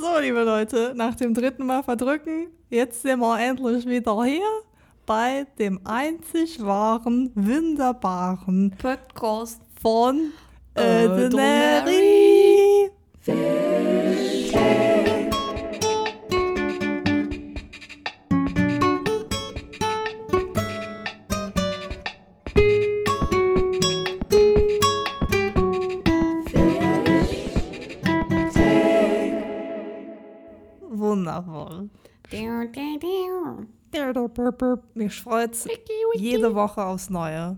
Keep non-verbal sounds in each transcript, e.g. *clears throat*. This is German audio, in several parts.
So, liebe Leute, nach dem dritten Mal verdrücken, jetzt sind wir endlich wieder hier bei dem einzig wahren, wunderbaren Podcast. von Ordinary. Ordinary. Mich freut's jede Woche aufs Neue.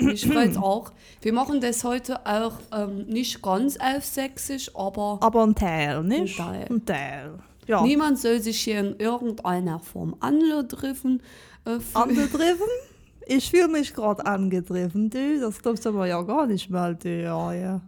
Mich freut's auch. Wir machen das heute auch ähm, nicht ganz auf Sächsisch, aber Aber ein Teil, nicht? Ein Teil. Ein Teil. Ja. niemand soll sich hier in irgendeiner Form angegriffen äh. Angegriffen? Ich fühle mich gerade angegriffen, du. Das glaubst du aber ja gar nicht mal, du. Ja, ja.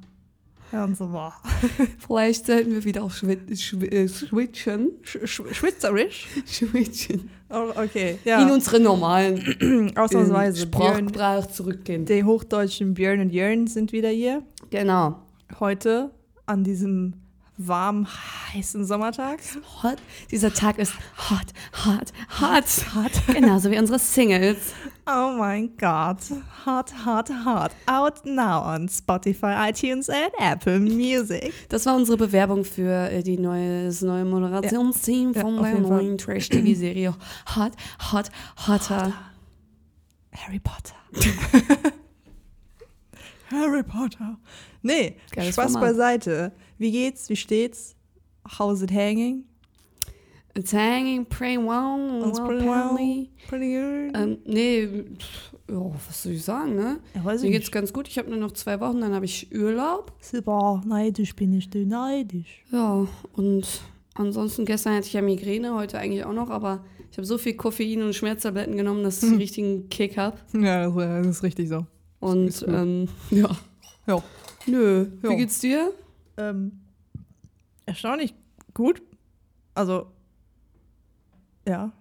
Hören Sie mal. *laughs* Vielleicht sollten wir wieder schwi schwi äh, switchen. Sch Sch Schweizerisch? *laughs* Oh, okay, In ja. unseren normalen *clears throat* Ausnahmsweise. Sprachgebrauch zurückgehen. die hochdeutschen Björn und Jörn sind wieder hier. Genau. Heute an diesem warm, heißen Sommertag. Hot. Dieser Tag ist hot, hot, hot. hot. Genauso wie unsere Singles. Oh mein Gott. Hot, hot, hot. Out now on Spotify, iTunes and Apple Music. Das war unsere Bewerbung für äh, die neue, das neue Moderationsteam Ja, von auf der neuen Trash-TV-Serie Hot, Hot, Hotter. Harry Potter. *laughs* Harry Potter. Nee, Geiles Spaß Format. beiseite. Wie geht's? Wie steht's? How's it hanging? It's hanging pretty well. It's pretty well. Pretty good. Ähm, nee, pff, ja, was soll ich sagen, ne? Ja, weiß Mir ich geht's nicht. ganz gut. Ich habe nur noch zwei Wochen, dann habe ich Urlaub. Super, neidisch bin ich, du neidisch. Ja, und ansonsten gestern hatte ich ja Migräne, heute eigentlich auch noch, aber ich habe so viel Koffein und Schmerztabletten genommen, dass ich Hm. einen richtigen Kick habe. Ja, das, das ist richtig so. Und ähm, ja. Ja. Nö. Ja. Wie geht's dir? Ähm, erstaunlich gut. Also, ja.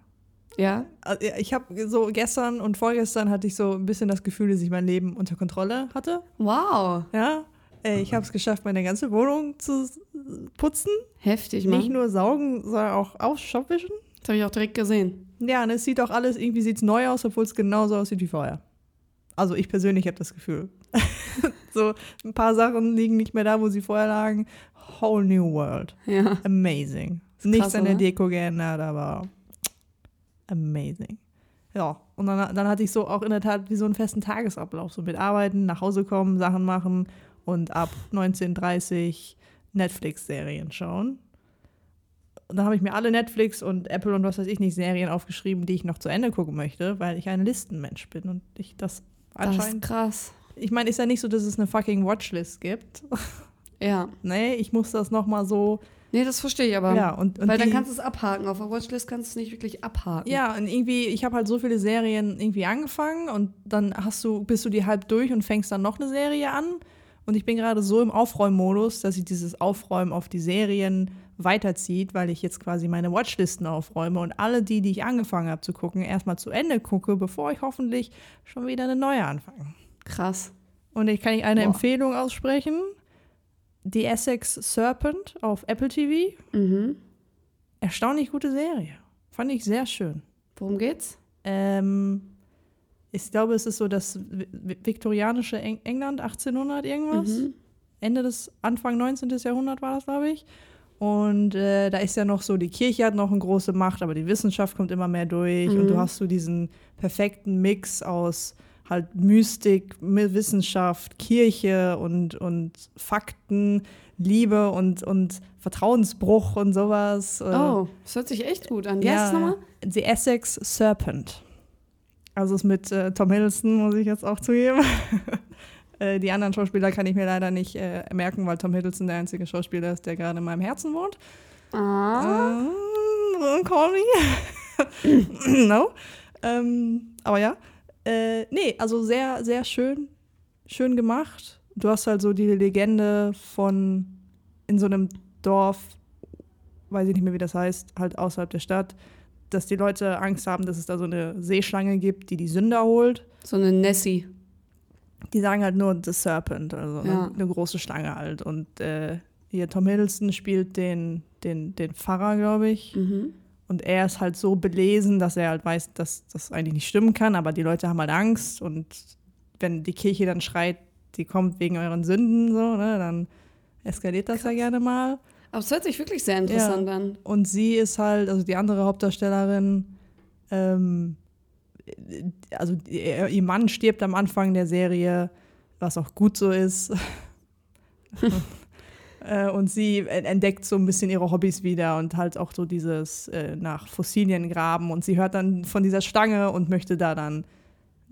Ja. Also, ja, Ich habe so gestern und vorgestern hatte ich so ein bisschen das Gefühl, dass ich mein Leben unter Kontrolle hatte. Wow. Ja. Äh, Ich habe es geschafft, meine ganze Wohnung zu putzen. Heftig, Nicht Mann. nur saugen, sondern auch aufschopwischen. Das habe ich auch direkt gesehen. Ja, und es sieht auch alles, irgendwie sieht es neu aus, obwohl es genauso aussieht wie vorher. Also ich persönlich habe das Gefühl. *laughs* so ein paar Sachen liegen nicht mehr da, wo sie vorher lagen. Whole new world. Ja. Amazing. Nichts krass, an der? Deko geändert, aber amazing. Ja, und dann, dann hatte ich so auch in der Tat wie so einen festen Tagesablauf. So mit Arbeiten, nach Hause kommen, Sachen machen und ab 19.30 Netflix-Serien schauen. Und dann habe ich mir alle Netflix und Apple und was weiß ich nicht Serien aufgeschrieben, die ich noch zu Ende gucken möchte, weil ich ein Listenmensch bin und ich das Das ist anscheinend. krass. Ich meine, ist ja nicht so, dass es eine fucking Watchlist gibt. Ja. *laughs* nee, ich muss das nochmal so. Nee, das verstehe ich aber. ja, und, und Weil dann die- kannst du es abhaken. Auf der Watchlist kannst du es nicht wirklich abhaken. Ja, und irgendwie, ich habe halt so viele Serien irgendwie angefangen und dann hast du, bist du die halb durch und fängst dann noch eine Serie an. Und ich bin gerade so im Aufräummodus, dass ich dieses Aufräumen auf die Serien weiterzieht, weil ich jetzt quasi meine Watchlisten aufräume und alle die, die ich angefangen habe zu gucken, erstmal zu Ende gucke, bevor ich hoffentlich schon wieder eine neue anfange. Krass. Und ich kann ich eine Boah. Empfehlung aussprechen. The Essex Serpent auf Apple TV. Mhm. Erstaunlich gute Serie. Fand ich sehr schön. Worum geht's? Ähm, ich glaube, es ist so das vi- vi- viktorianische Eng England, 1800 irgendwas. Mhm. Ende des, Anfang 19. Jahrhundert war das, glaube ich. Und äh, da ist ja noch so, die Kirche hat noch eine große Macht, aber die Wissenschaft kommt immer mehr durch. Und du Mhm. hast so diesen perfekten Mix aus halt Mystik, Wissenschaft, Kirche und, und Fakten, Liebe und, und Vertrauensbruch und sowas. Äh, Oh, das hört sich echt gut an. Wie heißt es nochmal? The Essex Serpent. Also ist mit äh, Tom Hiddleston, muss ich jetzt auch zugeben. *laughs* äh, die anderen Schauspieler kann ich mir leider nicht äh, merken, weil Tom Hiddleston der einzige Schauspieler ist, der gerade in meinem Herzen wohnt. Ah. Ähm, call me. *laughs* no. Ähm, aber ja. Äh, nee, also sehr, sehr schön. Schön gemacht. Du hast halt so die Legende von in so einem Dorf, weiß ich nicht mehr, wie das heißt, halt außerhalb der Stadt, dass die Leute Angst haben, dass es da so eine Seeschlange gibt, die die Sünder holt. So eine Nessie. Die sagen halt nur The Serpent, also Ja. eine, eine große Schlange halt. Und äh, hier Tom Hiddleston spielt den, den, den Pfarrer, glaube ich. Mhm. Und er ist halt so belesen, dass er halt weiß, dass das eigentlich nicht stimmen kann, aber die Leute haben halt Angst und wenn die Kirche dann schreit, die kommt wegen euren Sünden, so, ne, dann eskaliert das ja gerne mal. Aber es hört sich wirklich sehr interessant an. Und sie ist halt, also die andere Hauptdarstellerin, ähm, also ihr Mann stirbt am Anfang der Serie, was auch gut so ist. *laughs* Äh, und sie entdeckt so ein bisschen ihre Hobbys wieder und halt auch so dieses äh, nach Fossilien graben. Und sie hört dann von dieser Stange und möchte da dann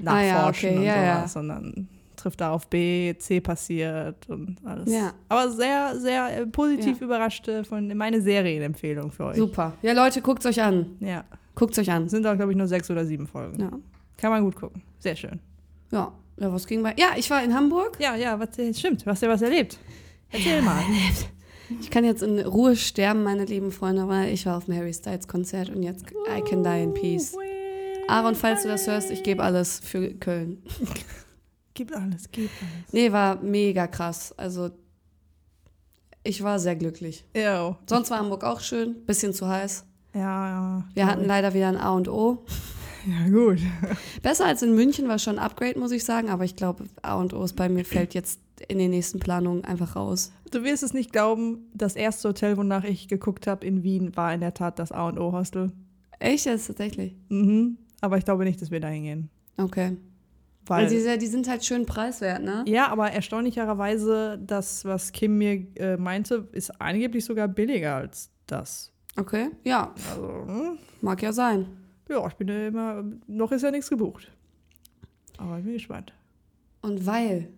Ah ja, nachforschen okay, und ja, sowas. Und dann trifft da auf B, C passiert und alles. Ja. Aber sehr, sehr äh, positiv Ja. überrascht von meine Serienempfehlung für euch. Super. Ja, Leute, guckt euch an. Ja. Guckt euch an. Sind auch, glaube ich, nur sechs oder sieben Folgen. Ja. Kann man gut gucken. Sehr schön. Ja. Ja, was ging bei. Ja, ich war in Hamburg. Ja, ja, was, stimmt. Du hast ja was erlebt. Erzähl mal. Ich kann jetzt in Ruhe sterben, meine lieben Freunde, weil ich war auf dem Harry Styles Konzert und jetzt I can die in peace. Aaron, falls du das hörst, ich gebe alles für Köln. *laughs* Gib alles, gib alles. Nee, war mega krass. Also, ich war sehr glücklich. Ja, Sonst war Hamburg auch schön, bisschen zu heiß. ja, ja. Wir hatten leider wieder ein A und O. Ja, gut. Besser als in München war schon ein Upgrade, muss ich sagen, aber ich glaube, A und O ist bei mir fällt jetzt in den nächsten Planungen einfach raus. Du wirst es nicht glauben, das erste Hotel, wonach ich geguckt habe in Wien, war in der Tat das A und O Hostel. Echt jetzt tatsächlich? Mhm. Aber ich glaube nicht, dass wir da hingehen. Okay. Weil, Weil die, sehr- die sind halt schön preiswert, ne? ja, aber erstaunlicherweise, das, was Kim mir äh, meinte, ist angeblich sogar billiger als das. Okay, ja, Also, hm, mag ja sein. Ja, ich bin ja immer, noch ist ja nichts gebucht. Aber ich bin gespannt. Und weil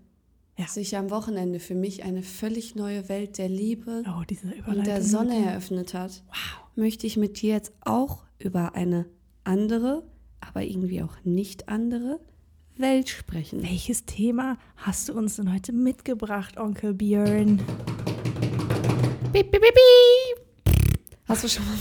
Ja. sich am Wochenende für mich eine völlig neue Welt der Liebe Oh, und der Sonne eröffnet hat, möchte ich mit dir jetzt auch über eine andere, aber irgendwie auch nicht andere Welt sprechen. Welches Thema hast du uns denn heute mitgebracht, Onkel Björn? Piep, piep, piep, piep. Hast du schon mal,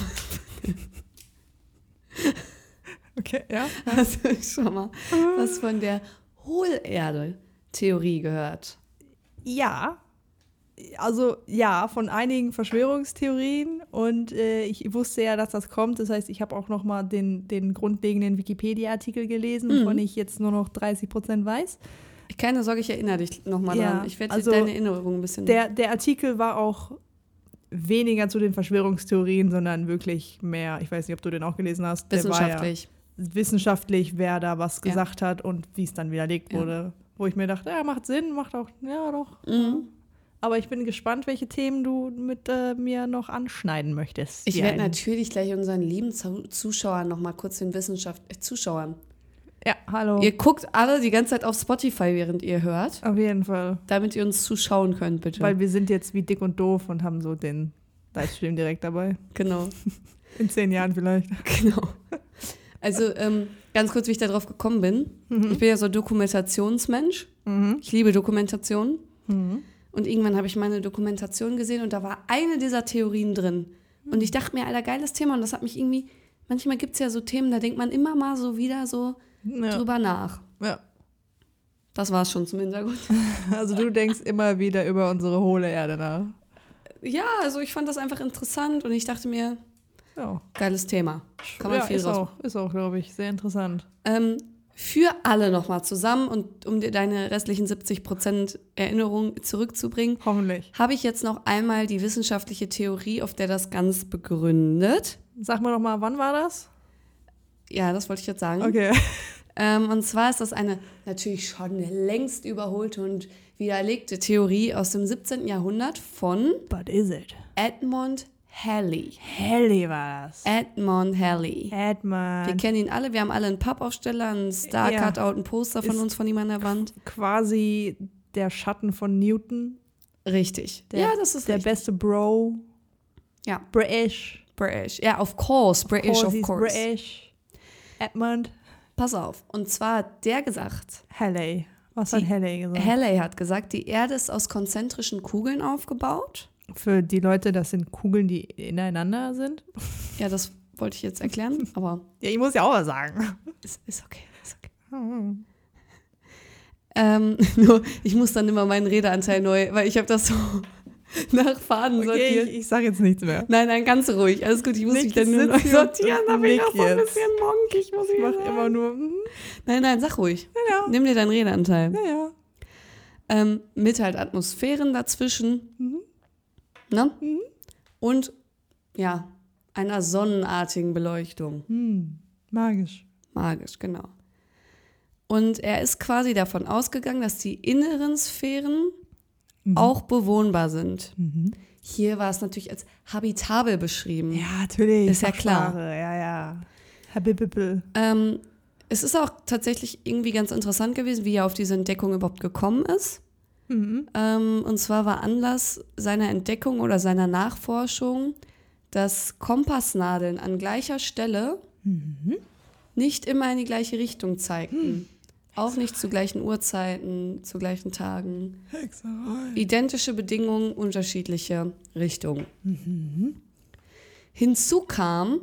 Okay, ja. hast du schon mal was von der Hohlerde-Theorie gehört? Ja. Also ja, von einigen Verschwörungstheorien und äh, ich wusste ja, dass das kommt. Das heißt, ich habe auch noch mal den, den grundlegenden Wikipedia-Artikel gelesen, Mhm. wovon ich jetzt nur noch 30 Prozent weiß. Keine Sorge, ich erinnere dich nochmal Ja, dran. Ich werde also deine Erinnerung ein bisschen. Der, der Artikel war auch weniger zu den Verschwörungstheorien, sondern wirklich mehr, ich weiß nicht, ob du den auch gelesen hast, wissenschaftlich. Ja wissenschaftlich, wer da was Ja. gesagt hat und wie es dann widerlegt Ja. wurde. Wo ich mir dachte, ja, macht Sinn, macht auch, ja doch. Mhm. Aber ich bin gespannt, welche Themen du mit äh, mir noch anschneiden möchtest. Ich werde natürlich gleich unseren lieben Zu- Zuschauern nochmal kurz den Wissenschaft. Äh, Zuschauern. Ja, hallo. Ihr guckt alle die ganze Zeit auf Spotify, während ihr hört, Auf jeden Fall. damit ihr uns zuschauen könnt, bitte. Weil wir sind jetzt wie dick und doof und haben so den Livestream direkt dabei. genau, *laughs* In zehn Jahren vielleicht. genau. Also ähm, ganz kurz, wie ich darauf gekommen bin. Ich bin ja so Dokumentationsmensch. Mhm. Ich liebe Dokumentation. Mhm. Und irgendwann habe ich meine Dokumentation gesehen und da war eine dieser Theorien drin. Und ich dachte mir, alter, geiles Thema. Und das hat mich irgendwie, manchmal gibt es ja so Themen, da denkt man immer mal so wieder so Ja. drüber nach. ja. Das war es schon zum Hintergrund. *laughs* Also du denkst immer wieder über unsere hohle Erde nach. Ja, also ich fand das einfach interessant und ich dachte mir, Ja. geiles Thema. Kann man ja, viel ist auch, ist auch, glaube ich, sehr interessant. Ähm, für alle nochmal zusammen und um dir deine restlichen 70% Erinnerung zurückzubringen, Hoffentlich. habe ich jetzt noch einmal die wissenschaftliche Theorie, auf der das ganz begründet. Sag mal noch mal, wann war das? Ja, das wollte ich jetzt sagen. Okay. *laughs* Ähm, und zwar ist das eine natürlich schon längst überholte und widerlegte Theorie aus dem 17. Jahrhundert von But is it? Edmund Halley. Halley war das. Edmund Halley. Wir Edmund. kennen ihn alle, wir haben alle einen Pappaufsteller, einen Star-Cutout, ein Poster von Ist- uns von ihm an der Wand. Quasi der Schatten von Newton. Richtig. Der, ja, das ist der richtig. beste Bro. Ja. British. British. Ja, of course. British, course, of course. British. Edmund Pass auf. Und zwar hat der gesagt, Halley. Was Die- hat Halley gesagt? Halley hat gesagt, die Erde ist aus konzentrischen Kugeln aufgebaut. Für die Leute, das sind Kugeln, die ineinander sind. Ja, das wollte ich jetzt erklären, *laughs* aber Ja, ich muss ja auch was sagen. ist, ist okay. Ist okay. Ähm, *laughs* nur, ich muss dann immer meinen Redeanteil neu, weil ich habe das so, *laughs* nach Fahnen Okay, sortiert. ich, ich sag jetzt nichts mehr. Nein, nein, ganz ruhig. Alles gut, ich muss Nick mich dann nur neu sortieren. bin ich auch so ein bisschen monkig, muss ich Ich mach sagen. immer nur. mhm, Nein, nein, sag ruhig. Ja, Nimm dir deinen Redeanteil. ja, ja. Ähm, mit halt Atmosphären dazwischen. Mhm. Ne? Mhm. Und ja, einer sonnenartigen Beleuchtung. Hm, magisch. Magisch, genau. Und er ist quasi davon ausgegangen, dass die inneren Sphären Mhm. auch bewohnbar sind. Mhm. Hier war es natürlich als habitabel beschrieben. Ja, natürlich. Ist ja klar. Ja, ja. Habibibbel. Ähm, es ist auch tatsächlich irgendwie ganz interessant gewesen, wie er auf diese Entdeckung überhaupt gekommen ist. Mhm. Ähm, und zwar war Anlass seiner Entdeckung oder seiner Nachforschung, dass Kompassnadeln an gleicher Stelle Mhm. nicht immer in die gleiche Richtung zeigten. Auch nicht zu gleichen Uhrzeiten, zu gleichen Tagen. Hexerei. Identische Bedingungen, unterschiedliche Richtungen. Mhm. Hinzu kam,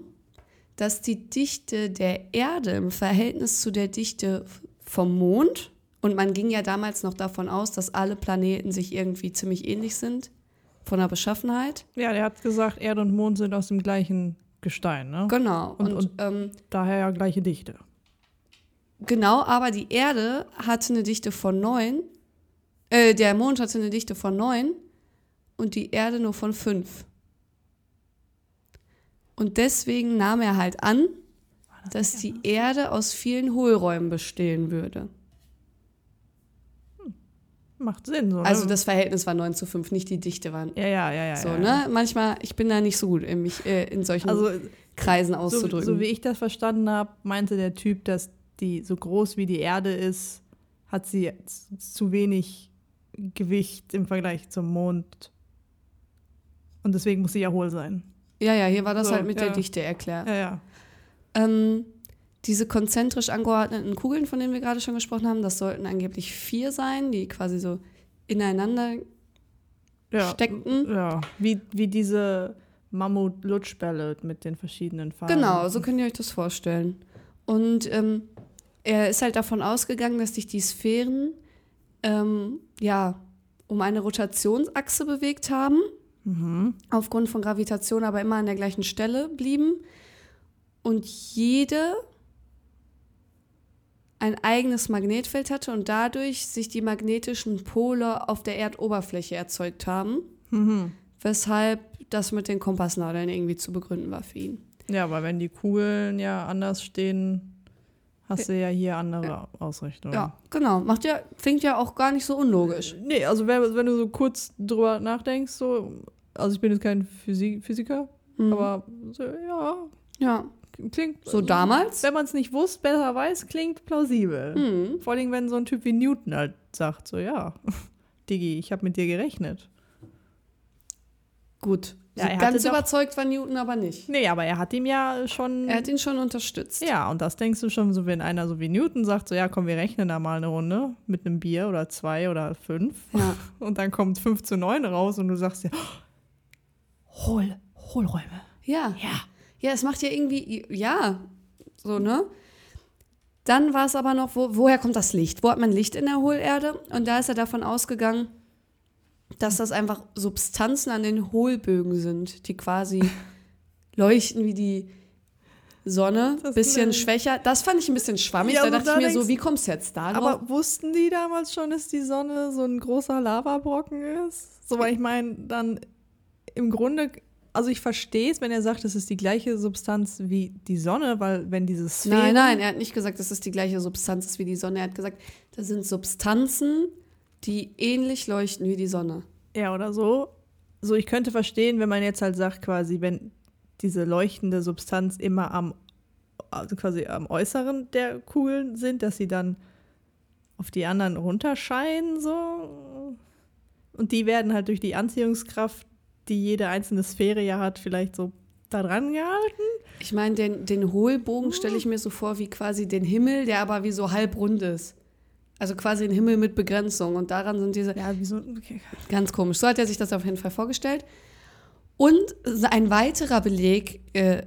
dass die Dichte der Erde im Verhältnis zu der Dichte vom Mond, und man ging ja damals noch davon aus, dass alle Planeten sich irgendwie ziemlich ähnlich sind, von der Beschaffenheit. Ja, der hat gesagt, Erde und Mond sind aus dem gleichen Gestein, ne? Genau. Und- Und, und- ähm, Daher ja gleiche Dichte. genau, aber die Erde hatte eine Dichte von 9, äh, der Mond hatte eine Dichte von 9 und die Erde nur von 5. Und deswegen nahm er halt an, dass die Erde aus vielen Hohlräumen bestehen würde. Macht Sinn, so. Ne? Also das Verhältnis war 9 zu 5, nicht die Dichte waren. Ja, ja, ja, ja. So, ja. ne? Manchmal, ich bin da nicht so gut, in mich äh, in solchen Also, Kreisen so, auszudrücken. so wie ich das verstanden habe, meinte der Typ, dass die so groß wie die Erde ist, hat sie zu wenig Gewicht im Vergleich zum Mond. Und deswegen muss sie ja hohl sein. ja, ja, hier war das So, halt mit der ja. Dichte erklärt. Ja, ja. Ähm, diese konzentrisch angeordneten Kugeln, von denen wir gerade schon gesprochen haben, das sollten angeblich vier sein, die quasi so ineinander. ja. Steckten. Ja, wie, wie diese Mammut-Lutschbälle mit den verschiedenen Farben. Genau, so könnt ihr euch das vorstellen. Und ähm, er ist halt davon ausgegangen, dass sich die Sphären ähm, ja um eine Rotationsachse bewegt haben, Mhm. aufgrund von Gravitation aber immer an der gleichen Stelle blieben und jede ein eigenes Magnetfeld hatte und dadurch sich die magnetischen Pole auf der Erdoberfläche erzeugt haben, Mhm. weshalb das mit den Kompassnadeln irgendwie zu begründen war für ihn. Ja, weil wenn die Kugeln ja anders stehen, hast du ja hier andere Ausrichtungen. Ja, genau. Macht ja, klingt ja auch gar nicht so unlogisch. Nee, also wenn, wenn du so kurz drüber nachdenkst, so, also ich bin jetzt kein Physi Physiker, Mhm. aber so, ja, ja, klingt. so damals. Wenn man es nicht wusste, besser weiß, klingt plausibel. Mhm. Vor allem, wenn so ein Typ wie Newton halt sagt, so, ja, *laughs* Diggi, ich habe mit dir gerechnet. Gut. Ja, so ganz überzeugt war Newton aber nicht. Nee, aber er hat ihm ja schon. Er hat ihn schon unterstützt. ja, und das denkst du schon, so wenn einer so wie Newton sagt, so, ja, komm, wir rechnen da mal eine Runde mit einem Bier oder zwei oder fünf. Ja. *laughs* Und dann kommt 5 zu 9 raus und du sagst ja, Hohl, Hohlräume. Ja. Ja. Ja, es macht ja irgendwie, ja, so, ne? Dann war es aber noch, wo, woher kommt das Licht? Wo hat man Licht in der Hohlerde? Und da ist er davon ausgegangen, dass das einfach Substanzen an den Hohlbögen sind, die quasi *laughs* leuchten wie die Sonne, Das bisschen schwächer. Das fand ich ein bisschen schwammig. Ja, da dachte da ich mir so, wie kommst du jetzt da drauf? Aber wussten die damals schon, dass die Sonne so ein großer Lavabrocken ist? So, weil ich meine, dann im Grunde, also ich verstehe es, wenn er sagt, es ist die gleiche Substanz wie die Sonne, weil wenn dieses Sphären, Nein, nein, er hat nicht gesagt, dass es die gleiche Substanz ist wie die Sonne. Er hat gesagt, das sind Substanzen, die ähnlich leuchten wie die Sonne. Ja, oder so. So, ich könnte verstehen, wenn man jetzt halt sagt, quasi, wenn diese leuchtende Substanz immer am, also quasi am Äußeren der Kugeln sind, dass sie dann auf die anderen runterscheinen, so. Und die werden halt durch die Anziehungskraft, die jede einzelne Sphäre ja hat, vielleicht so da dran gehalten. Ich meine, den, den Hohlbogen stelle ich mir so vor wie quasi den Himmel, der aber wie so halbrund ist. Also quasi ein Himmel mit Begrenzung. Und daran sind diese. Ja, wie so, okay. Ganz komisch. So hat er sich das auf jeden Fall vorgestellt. Und ein weiterer Beleg äh,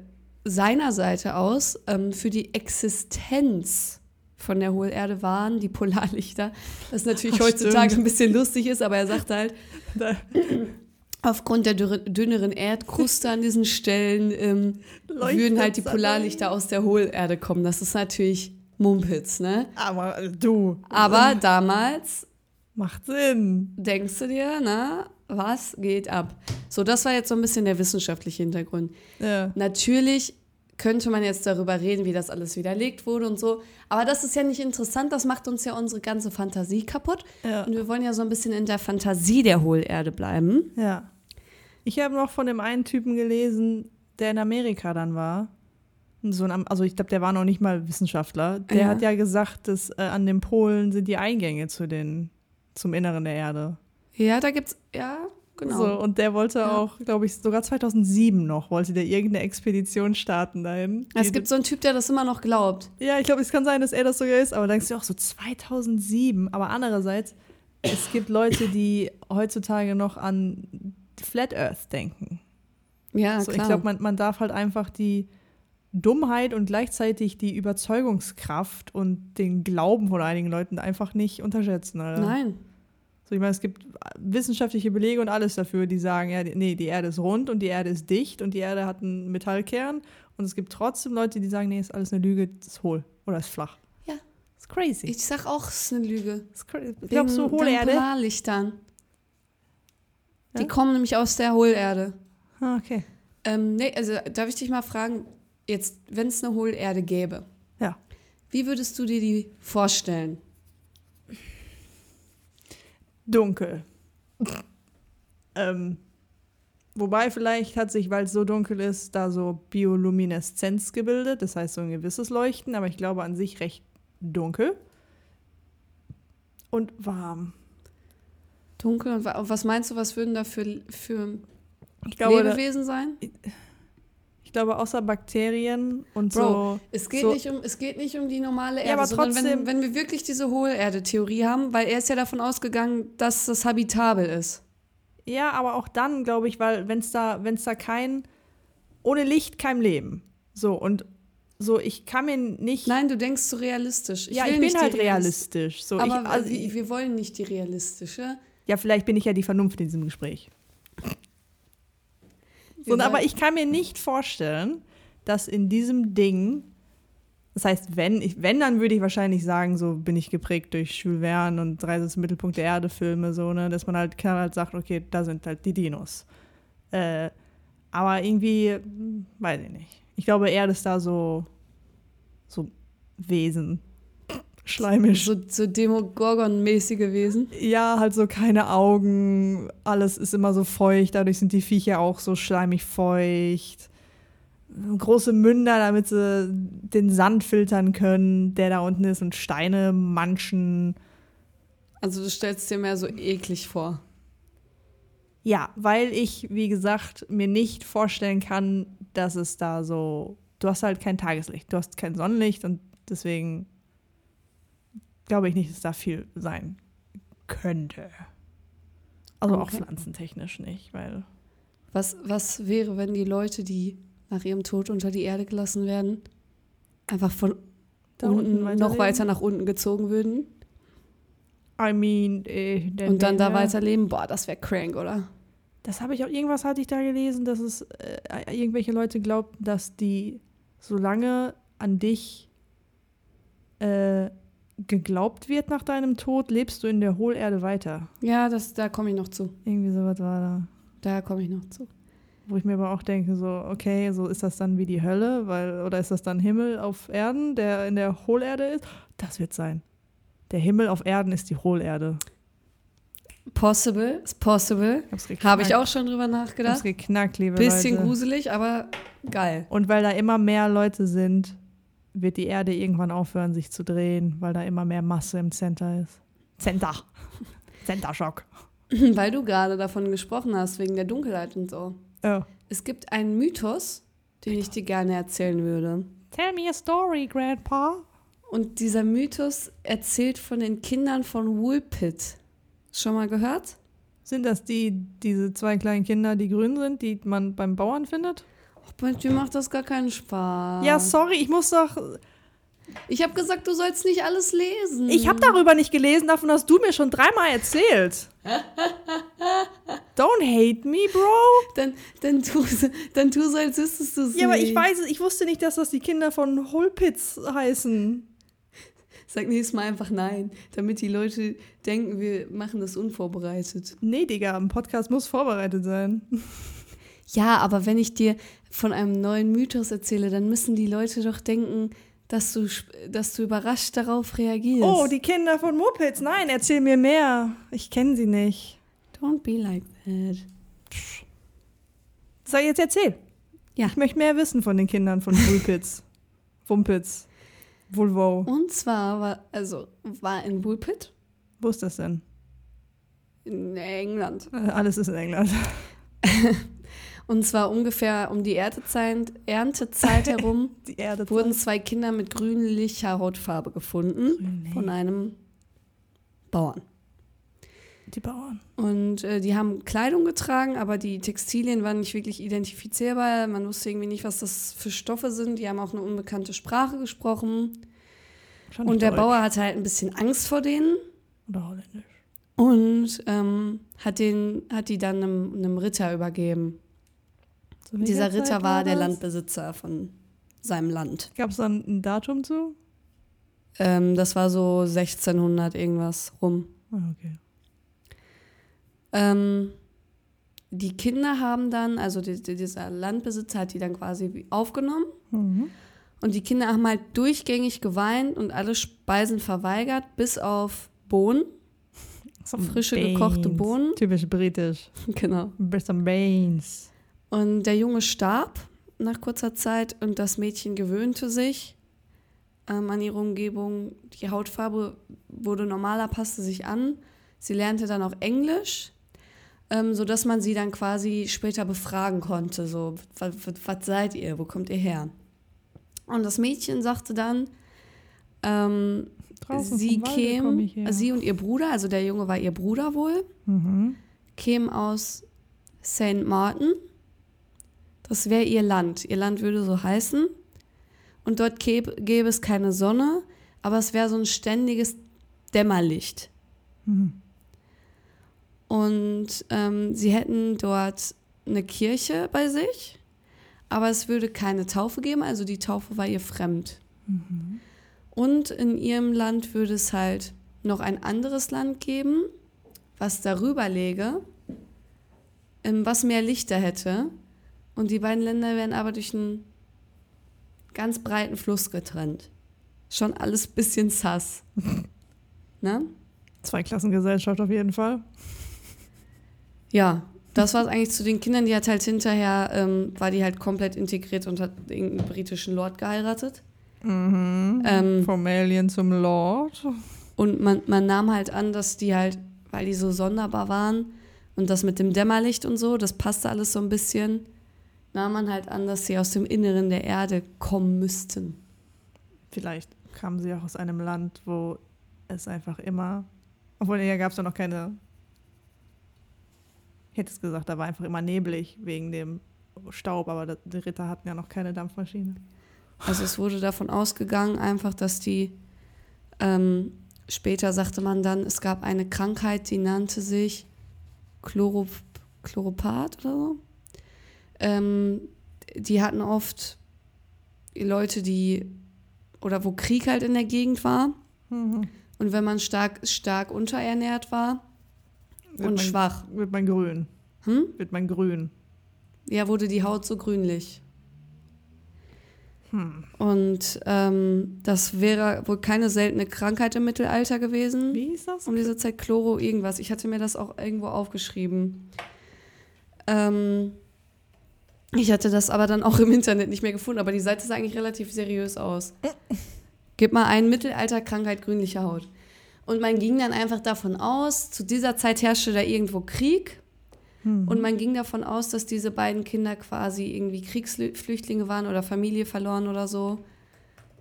seiner Seite aus ähm, für die Existenz von der Hohlerde waren die Polarlichter. Das natürlich Das heutzutage stimmt. ein bisschen lustig ist, aber er sagt halt, aufgrund der dünneren Erdkruste an diesen Stellen ähm, würden halt die Polarlichter aus der Hohlerde kommen. Das ist natürlich Mumpitz, ne? Aber äh, du. Aber damals Macht Sinn. denkst du dir, na, was geht ab? So, das war jetzt so ein bisschen der wissenschaftliche Hintergrund. Ja. Natürlich könnte man jetzt darüber reden, wie das alles widerlegt wurde und so. Aber das ist ja nicht interessant, das macht uns ja unsere ganze Fantasie kaputt. Ja. Und wir wollen ja so ein bisschen in der Fantasie der Hohlerde bleiben. Ja. Ich habe noch von dem einen Typen gelesen, der in Amerika dann war. So ein, also ich glaube, der war noch nicht mal Wissenschaftler. Der Ja. hat ja gesagt, dass äh, an den Polen sind die Eingänge zu den, zum Inneren der Erde. Ja, da gibt's, ja, genau. So, und der wollte Ja. auch, glaube ich, sogar 2007 noch, wollte der irgendeine Expedition starten dahin. es gibt so einen Typ, der das immer noch glaubt. Ja, ich glaube, es kann sein, dass er das sogar ist, aber dann denkst du auch so 2007. Aber andererseits, es gibt Leute, die heutzutage noch an Flat Earth denken. Ja, so, ich klar. glaube, man, man darf halt einfach die Dummheit und gleichzeitig die Überzeugungskraft und den Glauben von einigen Leuten einfach nicht unterschätzen. Alter. Nein. So, ich meine, es gibt wissenschaftliche Belege und alles dafür, die sagen, ja, die- nee, die Erde ist rund und die Erde ist dicht und die Erde hat einen Metallkern. Und es gibt trotzdem Leute, die sagen, nee, ist alles eine Lüge, das ist hohl oder ist flach. Ja. Ist crazy. Ich sag auch, es ist eine Lüge. ist crazy. Glaubst du, hohle Erde? Polarlichtern. Die Ja? kommen nämlich aus der Hohlerde. Ah, okay. Ähm, nee, also darf ich dich mal fragen, jetzt, wenn es eine Hohlerde gäbe, Ja. wie würdest du dir die vorstellen? Dunkel. ähm, wobei vielleicht hat sich, weil es so dunkel ist, da so Biolumineszenz gebildet, das heißt so ein gewisses Leuchten, aber ich glaube an sich recht dunkel. Und warm. Dunkel und wa- und was meinst du, was würden da für, für glaube, da, Lebewesen sein? Ich glaube außer Bakterien und Bro, so. Es geht, so nicht um, es geht nicht um die normale Erde, Ja, aber trotzdem- wenn, wenn wir wirklich diese Hohlerde-Theorie haben, weil er ist ja davon ausgegangen, dass das habitabel ist. Ja, aber auch dann, glaube ich, weil wenn es da, wenn es da kein, ohne Licht kein Leben. So, und so, ich kann mir nicht. Nein, du denkst so realistisch. ja, will ich bin halt Realist- realistisch. So, Aber ich, also, wir, wir wollen nicht die realistische. ja, vielleicht bin ich ja die Vernunft in diesem Gespräch. So, aber ich kann mir nicht vorstellen, dass in diesem Ding, das heißt, wenn, ich, wenn, dann würde ich wahrscheinlich sagen, so bin ich geprägt durch Jules Verne und Reise zum Mittelpunkt der Erde Filme, so, ne, dass man halt, kann halt sagt, okay, da sind halt die Dinos. Äh, aber irgendwie, hm, weiß ich nicht. Ich glaube, Erde ist da so, so Wesen. Schleimisch. So, so Demogorgon-mäßige Wesen. Ja, halt so keine Augen, alles ist immer so feucht, dadurch sind die Viecher auch so schleimig feucht. Große Münder, damit sie den Sand filtern können, der da unten ist, und Steine manchen. Also du stellst dir mehr so eklig vor. Ja, weil ich, wie gesagt, mir nicht vorstellen kann, dass es da so. Du hast halt kein Tageslicht, du hast kein Sonnenlicht und deswegen glaube ich nicht, dass da viel sein könnte. Also auch Okay. pflanzentechnisch nicht, weil. Was, was wäre, wenn die Leute, die nach ihrem Tod unter die Erde gelassen werden, einfach von Da unten unten noch weiter nach unten gezogen würden I mean, äh, und dann da weiterleben? Boah, das wäre crank, oder? Das habe ich auch, irgendwas hatte ich da gelesen, dass es äh, irgendwelche Leute glaubten, dass die, solange an dich äh, geglaubt wird nach deinem Tod, lebst du in der Hohlerde weiter. Ja, das, da komme ich noch zu. Irgendwie sowas war da. Da komme ich noch zu. Wo ich mir aber auch denke, so, okay, so ist das dann wie die Hölle, weil, oder ist das dann Himmel auf Erden, der in der Hohlerde ist? Das wird sein. Der Himmel auf Erden ist die Hohlerde. Possible, ist possible. Habe ich auch schon drüber nachgedacht. hab's geknackt, liebe Bisschen Leute. gruselig, aber geil. Und weil da immer mehr Leute sind, wird die Erde irgendwann aufhören, sich zu drehen, weil da immer mehr Masse im Center ist. Center. *laughs* Center-Schock. Weil du gerade davon gesprochen hast, wegen der Dunkelheit und so. Oh. Es gibt einen Mythos, den ich dir gerne erzählen würde. Tell me a story, Grandpa. Und dieser Mythos erzählt von den Kindern von Woolpit. Schon mal gehört? Sind das die, diese zwei kleinen Kinder, die grün sind, die man beim Bauern findet? Bei dir macht das gar keinen Spaß. Ja, sorry, ich muss doch. Ich habe gesagt, du sollst nicht alles lesen. Ich habe darüber nicht gelesen, davon hast du mir schon dreimal erzählt. Don't hate me, Bro. Dann, dann, tu, dann tu so, als wüsstest du es Ja, aber ich weiß es, ich wusste nicht, dass das die Kinder von Holpitz heißen. Sag nächstes Mal einfach nein, damit die Leute denken, wir machen das unvorbereitet. Nee, Digga, ein Podcast muss vorbereitet sein. Ja, aber wenn ich dir von einem neuen Mythos erzähle, dann müssen die Leute doch denken, dass du, dass du überrascht darauf reagierst. Oh, die Kinder von Muppets. Nein, erzähl mir mehr. Ich kenne sie nicht. Don't be like that. So, jetzt erzähl. Ja. Ich möchte mehr wissen von den Kindern von Wumpitz. *laughs* Wumpitz. Vulvo. Und zwar war, also, war in Woolpit Wo ist das denn? in England. Äh, Alles ist in England. *laughs* Und zwar ungefähr um die Erntezeit, Erntezeit *laughs* herum Die Erde. wurden zwei Kinder mit grünlicher Hautfarbe gefunden Grünlich. von einem Bauern. Die Bauern. Und äh, die haben Kleidung getragen, aber die Textilien waren nicht wirklich identifizierbar. Man wusste irgendwie nicht, was das für Stoffe sind. Die haben auch eine unbekannte Sprache gesprochen. Schon Und der Deutsch. Bauer hatte halt ein bisschen Angst vor denen Oder holländisch. und ähm, hat, den, hat die dann einem, einem Ritter übergeben. Dieser Ritter war der das? Landbesitzer von seinem Land. Gab es dann ein Datum zu? Ähm, das war so 1600 irgendwas rum. Ah, okay. Ähm, die Kinder haben dann, also die, die, dieser Landbesitzer hat die dann quasi aufgenommen Mhm. und die Kinder haben halt durchgängig geweint und alle Speisen verweigert, bis auf Bohnen, Some frische gekochte Beans. Bohnen. Typisch britisch. *laughs* genau. Some Beans. Und der Junge starb nach kurzer Zeit und das Mädchen gewöhnte sich ähm, an ihre Umgebung. Die Hautfarbe wurde normaler, passte sich an. Sie lernte dann auch Englisch, ähm, sodass man sie dann quasi später befragen konnte. So, was, seid ihr? Wo kommt ihr her? Und das Mädchen sagte dann, ähm, sie vom Walde komm käme, ich her. sie und ihr Bruder, also der Junge war ihr Bruder wohl, Mhm. kämen aus St. Martin. Das wäre ihr Land. Ihr Land würde so heißen. Und dort gäbe, gäbe es keine Sonne, aber es wäre so ein ständiges Dämmerlicht. Mhm. Und ähm, sie hätten dort eine Kirche bei sich, aber es würde keine Taufe geben, also die Taufe war ihr fremd. Mhm. Und in ihrem Land würde es halt noch ein anderes Land geben, was darüber läge, ähm, was mehr Lichter hätte. Und die beiden Länder wären aber durch einen ganz breiten Fluss getrennt. Schon alles bisschen sass. *laughs* ne? Zweiklassengesellschaft auf jeden Fall. Ja, das war es eigentlich zu den Kindern. Die hat halt hinterher, ähm, war die halt komplett integriert und hat irgendeinen britischen Lord geheiratet. Mhm. Ähm, Vom Alien zum Lord. Und man, man nahm halt an, dass die halt, weil die so sonderbar waren und das mit dem Dämmerlicht und so, das passte alles so ein bisschen, nahm man halt an, dass sie aus dem Inneren der Erde kommen müssten. Vielleicht kamen sie auch aus einem Land, wo es einfach immer. Obwohl, ja, gab es ja noch keine. Ich hätte es gesagt, da war einfach immer neblig wegen dem Staub, aber die Ritter hatten ja noch keine Dampfmaschine. Also es wurde davon ausgegangen, einfach, dass die, ähm, später sagte man dann, es gab eine Krankheit, die nannte sich Chloro, Chloropat oder so. Ähm, die hatten oft Leute, die, oder wo Krieg halt in der Gegend war. Mhm. Und wenn man stark, stark unterernährt war Wird und man, schwach, Wird man grün. hm? Wird man grün. ja, wurde die Haut so grünlich. Hm. Und ähm, das wäre wohl keine seltene Krankheit im Mittelalter gewesen. Wie ist das? Um diese Zeit Chloro irgendwas. Ich hatte mir das auch irgendwo aufgeschrieben. Ähm, ich hatte das aber dann auch im Internet nicht mehr gefunden, aber die Seite sah eigentlich relativ seriös aus. Gib mal ein Mittelalterkrankheit grünliche Haut. Und man ging dann einfach davon aus, zu dieser Zeit herrschte da irgendwo Krieg. Hm. Und man ging davon aus, dass diese beiden Kinder quasi irgendwie Kriegsflüchtlinge waren oder Familie verloren oder so.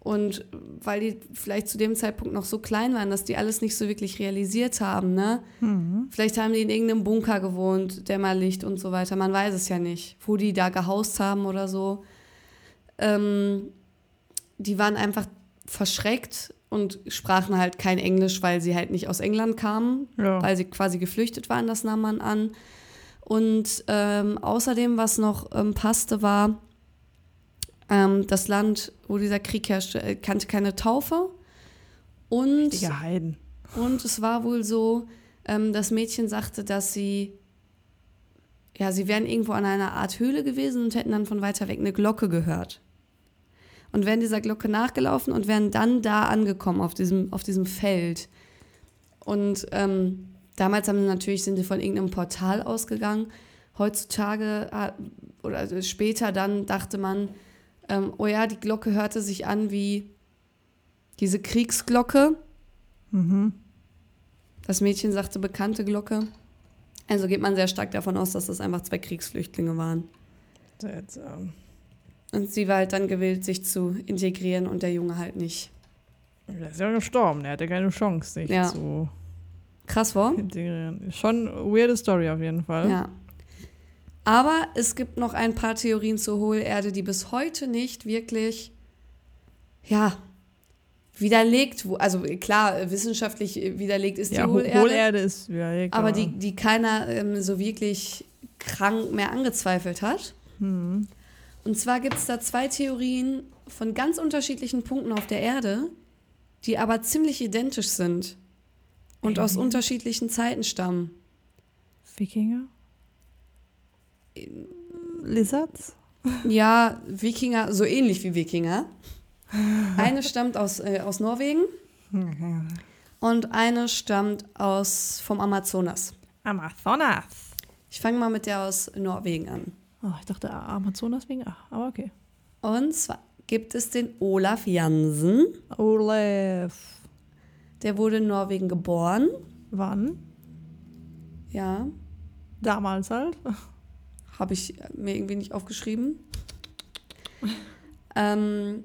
Und weil die vielleicht zu dem Zeitpunkt noch so klein waren, dass die alles nicht so wirklich realisiert haben, ne? Mhm. Vielleicht haben die in irgendeinem Bunker gewohnt, Dämmerlicht und so weiter. Man weiß es ja nicht, wo die da gehaust haben oder so. Ähm, die waren einfach verschreckt und sprachen halt kein Englisch, weil sie halt nicht aus England kamen Ja. weil sie quasi geflüchtet waren, das nahm man an. Und ähm, außerdem, was noch ähm, passte, war, ähm, das Land, wo dieser Krieg herrschte, äh, kannte keine Taufe. Und, Richtige Heiden. und es war wohl so, ähm, das Mädchen sagte, dass sie, ja, sie wären irgendwo an einer Art Höhle gewesen und hätten dann von weiter weg eine Glocke gehört. Und wären dieser Glocke nachgelaufen und wären dann da angekommen, auf diesem, auf diesem Feld. Und ähm, damals haben sie natürlich sind sie von irgendeinem Portal ausgegangen. Heutzutage äh, oder also später dann dachte man, ähm, oh ja, die Glocke hörte sich an wie diese Kriegsglocke. Mhm. Das Mädchen sagte bekannte Glocke. Also geht man sehr stark davon aus, dass das einfach zwei Kriegsflüchtlinge waren. Seltsam. Und sie war halt dann gewillt, sich zu integrieren und der Junge halt nicht. Der ist ja gestorben, der hatte keine Chance, sich Ja. zu Krass, war? integrieren. Schon eine weirde Story auf jeden Fall. Ja. Aber es gibt noch ein paar Theorien zur Hohlerde, die bis heute nicht wirklich, ja, widerlegt, also klar, wissenschaftlich widerlegt ist Ja, die Ho- Hohlerde, Hohlerde ist ja egal. aber die, die keiner ähm, so wirklich krank mehr angezweifelt hat. Hm. Und zwar gibt es da zwei Theorien von ganz unterschiedlichen Punkten auf der Erde, die aber ziemlich identisch sind und aus Mhm. unterschiedlichen Zeiten stammen. Wikinger? Lizards? Ja, Wikinger, so ähnlich wie Wikinger. Eine stammt aus, äh, aus Norwegen und eine stammt aus, vom Amazonas. Amazonas. Ich fange mal mit der aus Norwegen an. Oh, ich dachte Amazonas wegen A, aber okay. Und zwar gibt es den Olaf Jansen. Olaf. Der wurde in Norwegen geboren. Wann? Ja, Damals halt. Habe ich mir irgendwie nicht aufgeschrieben. *laughs* ähm,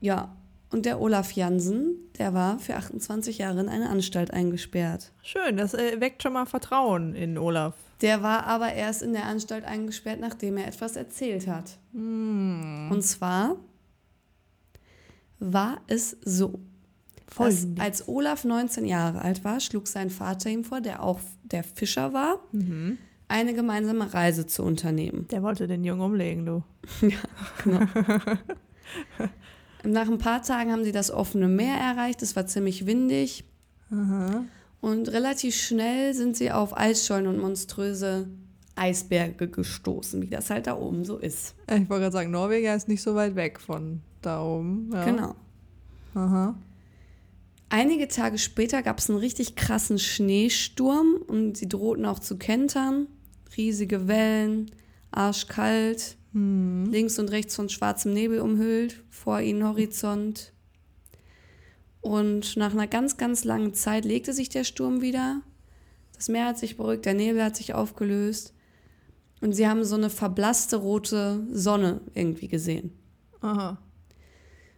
ja, und der Olaf Jansen, der war für 28 Jahre in eine Anstalt eingesperrt. Schön, das äh, weckt schon mal Vertrauen in Olaf. Der war aber erst in der Anstalt eingesperrt, nachdem er etwas erzählt hat. Und zwar war es so, Folgendes. als Olaf 19 Jahre alt war, schlug sein Vater ihm vor, der auch der Fischer war, Mhm. Eine gemeinsame Reise zu unternehmen. Der wollte den Jungen umlegen, du. *laughs* *laughs* Nach ein paar Tagen haben sie das offene Meer erreicht. Es war ziemlich windig. Und relativ schnell sind sie auf Eisschollen und monströse Eisberge gestoßen, wie das halt da oben so ist. Ich wollte gerade sagen, Norwegen ist nicht so weit weg von da oben. Ja. Genau. Aha. Einige Tage später gab es einen richtig krassen Schneesturm und sie drohten auch zu kentern. Riesige Wellen, arschkalt, links und rechts von schwarzem Nebel umhüllt, vor ihnen Horizont. Und nach einer ganz, ganz langen Zeit legte sich der Sturm wieder. Das Meer hat sich beruhigt, der Nebel hat sich aufgelöst. Und sie haben so eine verblasste rote Sonne irgendwie gesehen. Aha.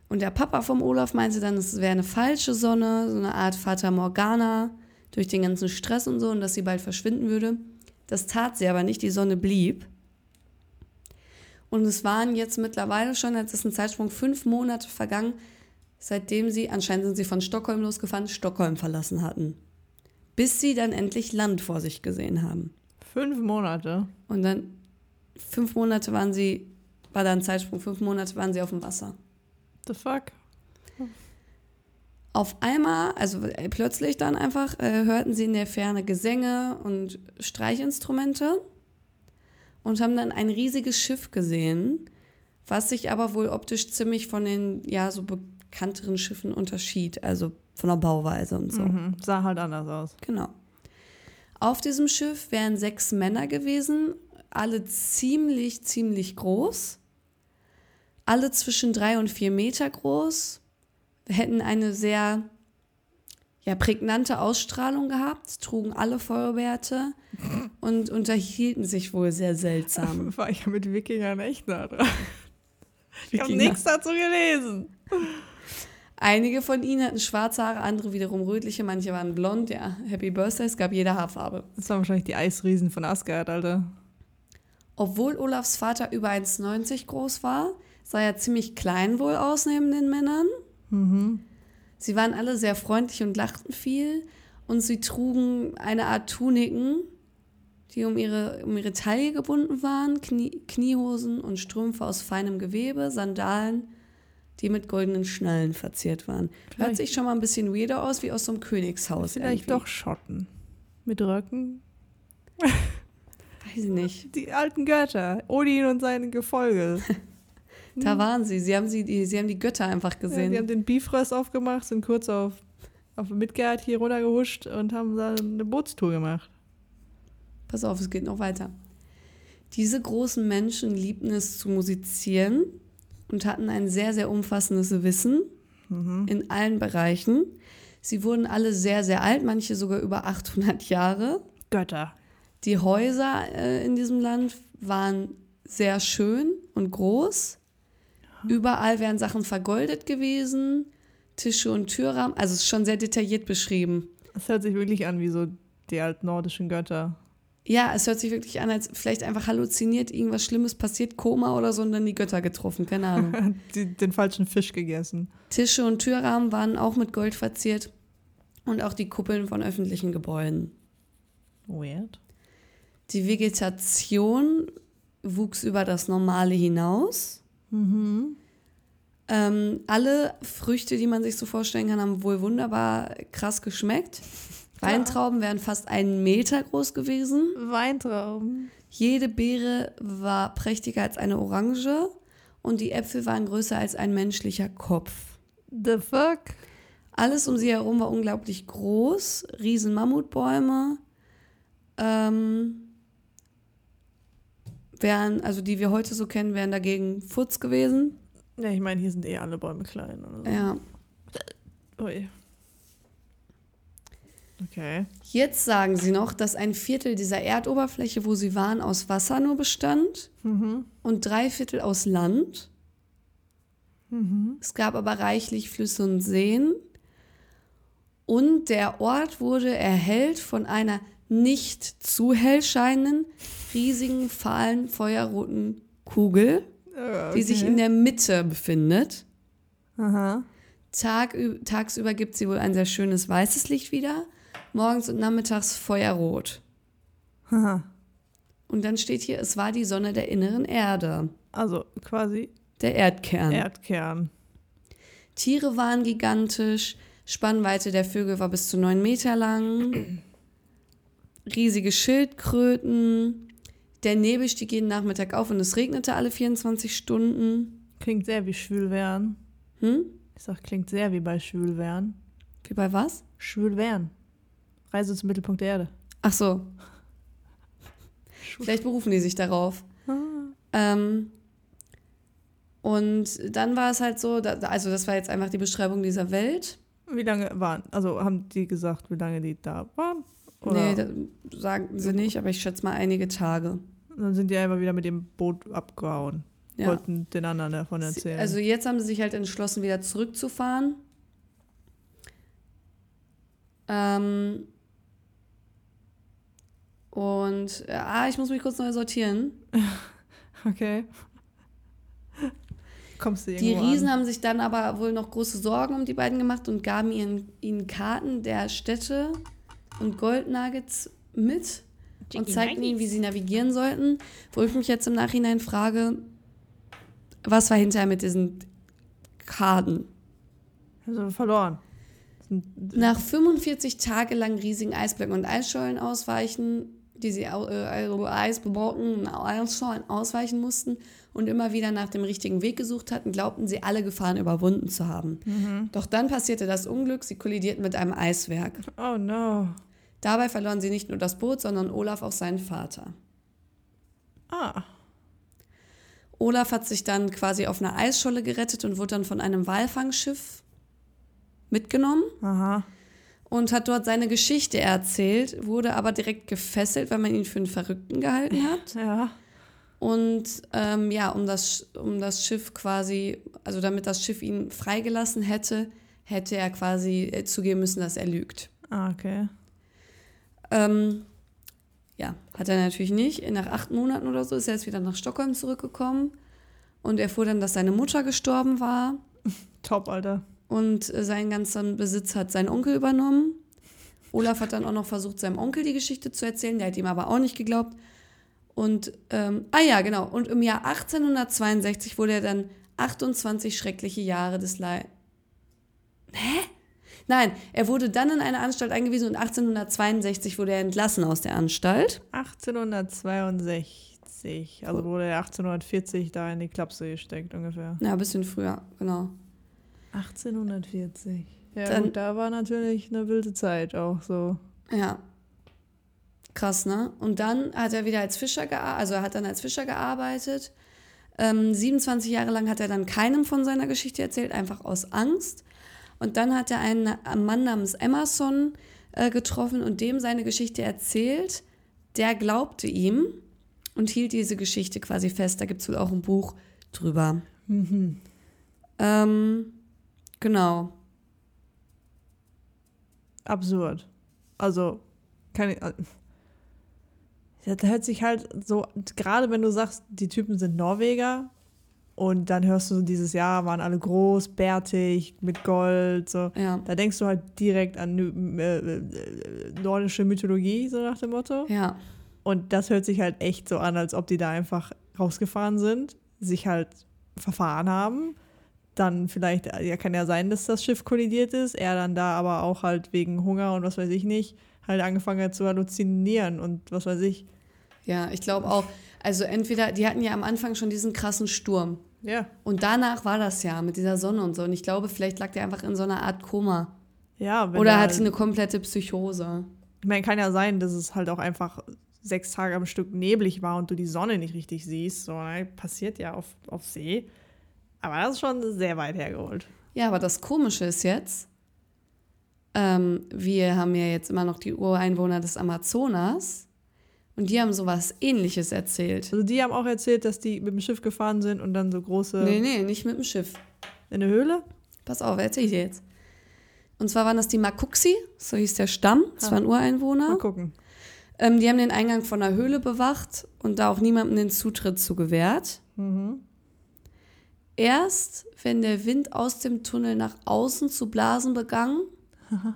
Und der Papa vom Olaf meinte dann, es wäre eine falsche Sonne, so eine Art Fata Morgana durch den ganzen Stress und so und dass sie bald verschwinden würde. Das tat sie aber nicht, die Sonne blieb. Und es waren jetzt mittlerweile schon, jetzt ist ein Zeitsprung, fünf Monate vergangen, seitdem sie, anscheinend sind sie von Stockholm losgefahren, Stockholm verlassen hatten. Bis sie dann endlich Land vor sich gesehen haben. Fünf Monate. Und dann fünf Monate waren sie, war da ein Zeitsprung, fünf Monate waren sie auf dem Wasser. The fuck? Auf einmal, also äh, plötzlich dann einfach, äh, hörten sie in der Ferne Gesänge und Streichinstrumente und haben dann ein riesiges Schiff gesehen, was sich aber wohl optisch ziemlich von den, ja, so bekannteren Schiffen unterschied, also von der Bauweise und so. Mhm. Sah halt anders aus. Genau. Auf diesem Schiff wären sechs Männer gewesen, alle ziemlich, ziemlich groß. Alle zwischen drei und vier Meter groß. Hätten eine sehr ja, prägnante Ausstrahlung gehabt, trugen alle Vollbärte *laughs* und unterhielten sich wohl sehr seltsam. *laughs* War ich ja mit Wikingern echt nah dran. Ich habe nichts dazu gelesen. Einige von ihnen hatten schwarze Haare, andere wiederum rötliche, manche waren blond. Ja, Happy Birthday, es gab jede Haarfarbe. Das waren wahrscheinlich die Eisriesen von Asgard, Alter. Obwohl Olafs Vater über 1,90 groß war, sah er ziemlich klein wohl aus neben den Männern. Sie waren alle sehr freundlich und lachten viel und sie trugen eine Art Tuniken, die um ihre, um ihre Taille gebunden waren, Knie, Kniehosen und Strümpfe aus feinem Gewebe, Sandalen, die mit goldenen Schnallen verziert waren. Hört Vielleicht- sich schon mal ein bisschen weirder aus, wie aus so einem Königshaus. Vielleicht irgendwie. doch Schotten. Mit Röcken. Weiß ich nicht. Die alten Götter. Odin und sein Gefolge. *laughs* Da waren sie. Sie haben, sie, die, sie haben die Götter einfach Ja, gesehen. die haben den Bifröst aufgemacht, sind kurz auf, auf Midgard hier runtergehuscht und haben da eine Bootstour gemacht. Pass auf, es geht noch weiter. Diese großen Menschen liebten es zu musizieren und hatten ein sehr, sehr umfassendes Wissen Mhm. in allen Bereichen. Sie wurden alle sehr, sehr alt, manche sogar über 800 Jahre. Götter. Die Häuser äh, in diesem Land waren sehr schön und groß. Überall wären Sachen vergoldet gewesen, Tische und Türrahmen. Also es ist schon sehr detailliert beschrieben. Das hört sich wirklich an wie so die alten nordischen Götter. Ja, es hört sich wirklich an, als vielleicht einfach halluziniert, irgendwas Schlimmes passiert, Koma oder so und dann die Götter getroffen, keine Ahnung. *laughs* die, den falschen Fisch gegessen. Tische und Türrahmen waren auch mit Gold verziert und auch die Kuppeln von öffentlichen Gebäuden. Weird. Die Vegetation wuchs über das Normale hinaus. Mhm. Ähm, alle Früchte, die man sich so vorstellen kann, haben wohl wunderbar krass geschmeckt. *laughs* Weintrauben wären fast einen Meter groß gewesen. Weintrauben. Jede Beere war prächtiger als eine Orange und die Äpfel waren größer als ein menschlicher Kopf. The fuck? Alles um sie herum war unglaublich groß, riesen Mammutbäume, ähm, wären, also die wir heute so kennen, wären dagegen Futz gewesen. Ja, ich meine, hier sind eh alle Bäume klein. Oder so. Ja. Ui. Okay. Jetzt sagen sie noch, dass ein Viertel dieser Erdoberfläche, wo sie waren, aus Wasser nur bestand Mhm. und drei Viertel aus Land. Mhm. Es gab aber reichlich Flüsse und Seen. Und der Ort wurde erhellt von einer nicht zu hell scheinenden, riesigen, fahlen, feuerroten Kugel, Äh, die sich okay. in der Mitte befindet. Aha. Tag, tagsüber gibt sie wohl ein sehr schönes weißes Licht wieder, morgens und nachmittags feuerrot. Haha. Und dann steht hier, es war die Sonne der inneren Erde, Also quasi der Erdkern. Erdkern. Tiere waren gigantisch, Spannweite der Vögel war bis zu neun Meter lang, riesige Schildkröten, der Nebel stieg jeden Nachmittag auf und es regnete alle 24 Stunden. Klingt sehr wie Schwül Verne. Hm? Ich sag, klingt sehr wie bei Schwül Verne. Wie bei was? Schwül Verne. Reise zum Mittelpunkt der Erde. Ach so. Vielleicht berufen die sich darauf. Ähm, und dann war es halt so, da, also das war jetzt einfach die Beschreibung dieser Welt. Wie lange waren, also haben die gesagt, wie lange die da waren? Oder Nee, das sagen sie nicht, aber ich schätze mal einige Tage. Dann sind die einfach wieder mit dem Boot abgehauen. Ja. Wollten den anderen davon erzählen. Also jetzt haben sie sich halt entschlossen, wieder zurückzufahren. Ähm und äh, ah, ich muss mich kurz neu sortieren. *laughs* okay. Kommst du Die irgendwo Riesen an? haben sich dann aber wohl noch große Sorgen um die beiden gemacht und gaben ihren, ihnen Karten der Städte und Goldnuggets mit und zeigten ihnen, wie sie navigieren sollten. Wo ich mich jetzt im Nachhinein frage, was war hinterher mit diesen Karten? Also verloren. Nach 45 Tage lang riesigen Eisblöcken und Eisschollen ausweichen, die sie äh, also Eisbrocken und Eisschollen ausweichen mussten und immer wieder nach dem richtigen Weg gesucht hatten, glaubten sie alle Gefahren überwunden zu haben. Mhm. Doch dann passierte das Unglück, sie kollidierten mit einem Eiswerk. Oh no. Dabei verloren sie nicht nur das Boot, sondern Olaf auch seinen Vater. Ah. Olaf hat sich dann quasi auf einer Eisscholle gerettet und wurde dann von einem Walfangschiff mitgenommen Aha. und hat dort seine Geschichte erzählt, wurde aber direkt gefesselt, weil man ihn für einen Verrückten gehalten hat. Ja. Und ähm, ja, um das, um das Schiff quasi, also damit das Schiff ihn freigelassen hätte, hätte er quasi äh, zugeben müssen, dass er lügt. Ah, okay. Ähm, ja, hat er natürlich nicht. Nach acht Monaten oder so ist er jetzt wieder nach Stockholm zurückgekommen und erfuhr dann, dass seine Mutter gestorben war *laughs* Top, Alter. und äh, seinen ganzen Besitz hat sein Onkel übernommen. Olaf hat dann auch noch versucht, seinem Onkel die Geschichte zu erzählen, der hat ihm aber auch nicht geglaubt. Und, ähm, ah ja, genau. Und im Jahr 1862 wurde er dann 28 schreckliche Jahre des Leid. Hä? Nein, er wurde dann in eine Anstalt eingewiesen und 1862 wurde er entlassen aus der Anstalt. 1862. Also wurde er 1840 da in die Klapse gesteckt ungefähr. Ja, ein bisschen früher, genau. 1840. Ja, Dann- gut, da war natürlich eine wilde Zeit auch so. Ja. Krass, ne? Und dann hat er wieder als Fischer gearbeitet, also er hat dann als Fischer gearbeitet. Ähm, 27 Jahre lang hat er dann keinem von seiner Geschichte erzählt, einfach aus Angst. Und dann hat er einen Mann namens Emerson äh, getroffen und dem seine Geschichte erzählt. Der glaubte ihm und hielt diese Geschichte quasi fest. Da gibt es wohl auch ein Buch drüber. Ähm, genau. Absurd. Also, kann ich. Das hört sich halt so, gerade wenn du sagst, die Typen sind Norweger und dann hörst du dieses Jahr, waren alle groß, bärtig, mit Gold, so. Ja. Da denkst du halt direkt an äh, äh, nordische Mythologie, so nach dem Motto. Ja. Und das hört sich halt echt so an, als ob die da einfach rausgefahren sind, sich halt verfahren haben. Dann vielleicht, ja, kann ja sein, dass das Schiff kollidiert ist, er dann da aber auch halt wegen Hunger und was weiß ich nicht, halt angefangen hat zu halluzinieren und was weiß ich. Ja, ich glaube auch. Also entweder, die hatten ja am Anfang schon diesen krassen Sturm. Ja. Und danach war das ja mit dieser Sonne und so. Und ich glaube, vielleicht lag der einfach in so einer Art Koma. Ja, wenn Oder er- hatte eine komplette Psychose. Ich meine, kann ja sein, dass es halt auch einfach sechs Tage am Stück neblig war und du die Sonne nicht richtig siehst. So, ne? Passiert ja auf, auf See. Aber das ist schon sehr weit hergeholt. Ja, aber das Komische ist jetzt, ähm, wir haben ja jetzt immer noch die Ureinwohner des Amazonas. Und die haben sowas ähnliches erzählt. Also die haben auch erzählt, dass die mit dem Schiff gefahren sind und dann so große Nee, nee, nicht mit dem Schiff. in der Höhle. Pass auf, erzähl ich dir jetzt. Und zwar waren das die Makuxi, so hieß der Stamm, das Ah. waren Ureinwohner. Mal gucken. Ähm, die haben den Eingang von der Höhle bewacht und da auch niemandem den Zutritt zu gewährt. Mhm. Erst wenn der Wind aus dem Tunnel nach außen zu blasen begann, *laughs*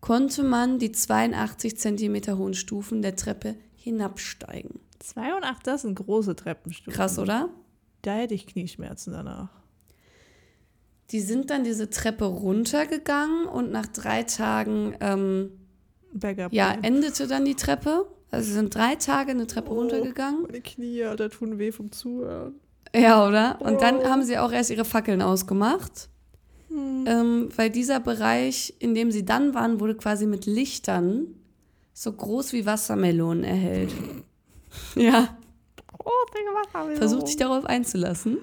konnte man die 82 Zentimeter hohen Stufen der Treppe hinabsteigen. 82, das sind große Treppenstufen. Krass, oder? Da hätte ich Knieschmerzen danach. Die sind dann diese Treppe runtergegangen und nach drei Tagen ähm, ja, endete dann die Treppe. Also sie sind drei Tage eine Treppe Oh. runtergegangen. Meine Knie, Alter, tun weh vom Zuhören. Ja, oder? Und dann Oh. haben sie auch erst ihre Fackeln ausgemacht. Ähm, weil dieser Bereich, in dem sie dann waren, wurde quasi mit Lichtern so groß wie Wassermelonen erhellt. *laughs* ja, Oh, Digga, was haben versucht sich darauf einzulassen.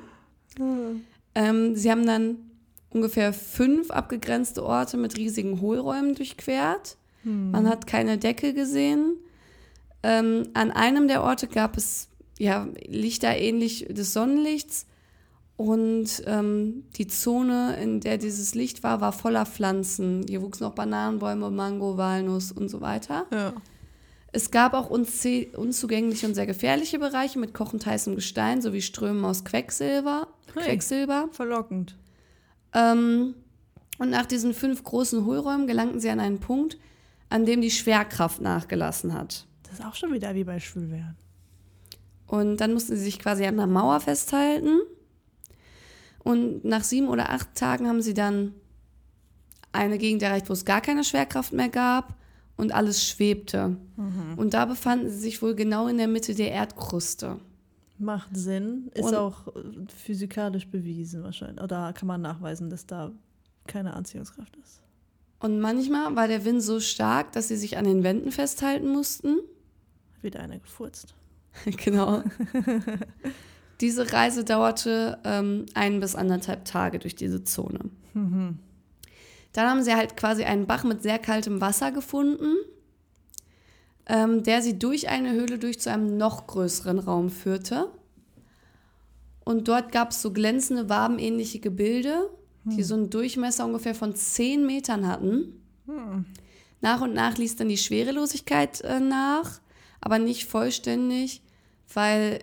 Ähm, sie haben dann ungefähr fünf abgegrenzte Orte mit riesigen Hohlräumen durchquert. Man hat keine Decke gesehen. Ähm, an einem der Orte gab es ja, Lichter ähnlich des Sonnenlichts. Und ähm, die Zone, in der dieses Licht war, war voller Pflanzen. Hier wuchsen auch Bananenbäume, Mango, Walnuss und so weiter. Ja. Es gab auch unzugängliche und sehr gefährliche Bereiche mit kochend heißem Gestein sowie Strömen aus Quecksilber. Hey. Quecksilber. Verlockend. Ähm, und nach diesen fünf großen Hohlräumen gelangten sie an einen Punkt, an dem die Schwerkraft nachgelassen hat. Das ist auch schon wieder wie bei Schwülwerden. Und dann mussten sie sich quasi an einer Mauer festhalten. Und nach sieben oder acht Tagen haben sie dann eine Gegend erreicht, wo es gar keine Schwerkraft mehr gab und alles schwebte. Und da befanden sie sich wohl genau in der Mitte der Erdkruste. Macht Sinn. Ist Und- auch äh, physikalisch bewiesen wahrscheinlich. Oder kann man nachweisen, dass da keine Anziehungskraft ist. Und manchmal war der Wind so stark, dass sie sich an den Wänden festhalten mussten. Wieder einer gefurzt. *laughs* genau. *laughs* diese Reise dauerte ähm, ein bis anderthalb Tage durch diese Zone. Dann haben sie halt quasi einen Bach mit sehr kaltem Wasser gefunden, ähm, der sie durch eine Höhle durch zu einem noch größeren Raum führte. Und dort gab es so glänzende, wabenähnliche Gebilde, die so einen Durchmesser ungefähr von 10 Metern hatten. Nach und nach ließ dann die Schwerelosigkeit äh, nach, aber nicht vollständig, weil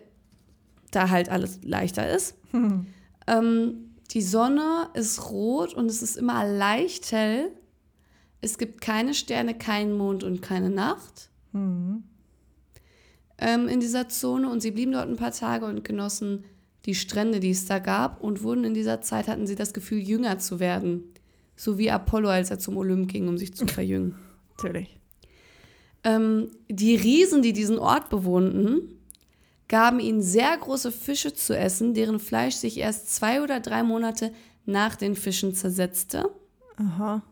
da halt alles leichter ist. *laughs* Ähm, die Sonne ist rot und es ist immer leicht hell, Es gibt keine Sterne, keinen Mond und keine Nacht Mhm. ähm, in dieser Zone. Und sie blieben dort ein paar Tage und genossen die Strände, die es da gab. Und wurden in dieser Zeit, hatten sie das Gefühl, jünger zu werden. So wie Apollo, als er zum Olymp ging, um sich zu *laughs* verjüngen. Natürlich. Ähm, die Riesen, die diesen Ort bewohnten, gaben ihnen sehr große Fische zu essen, deren Fleisch sich erst zwei oder drei Monate nach den Fischen zersetzte. Aha.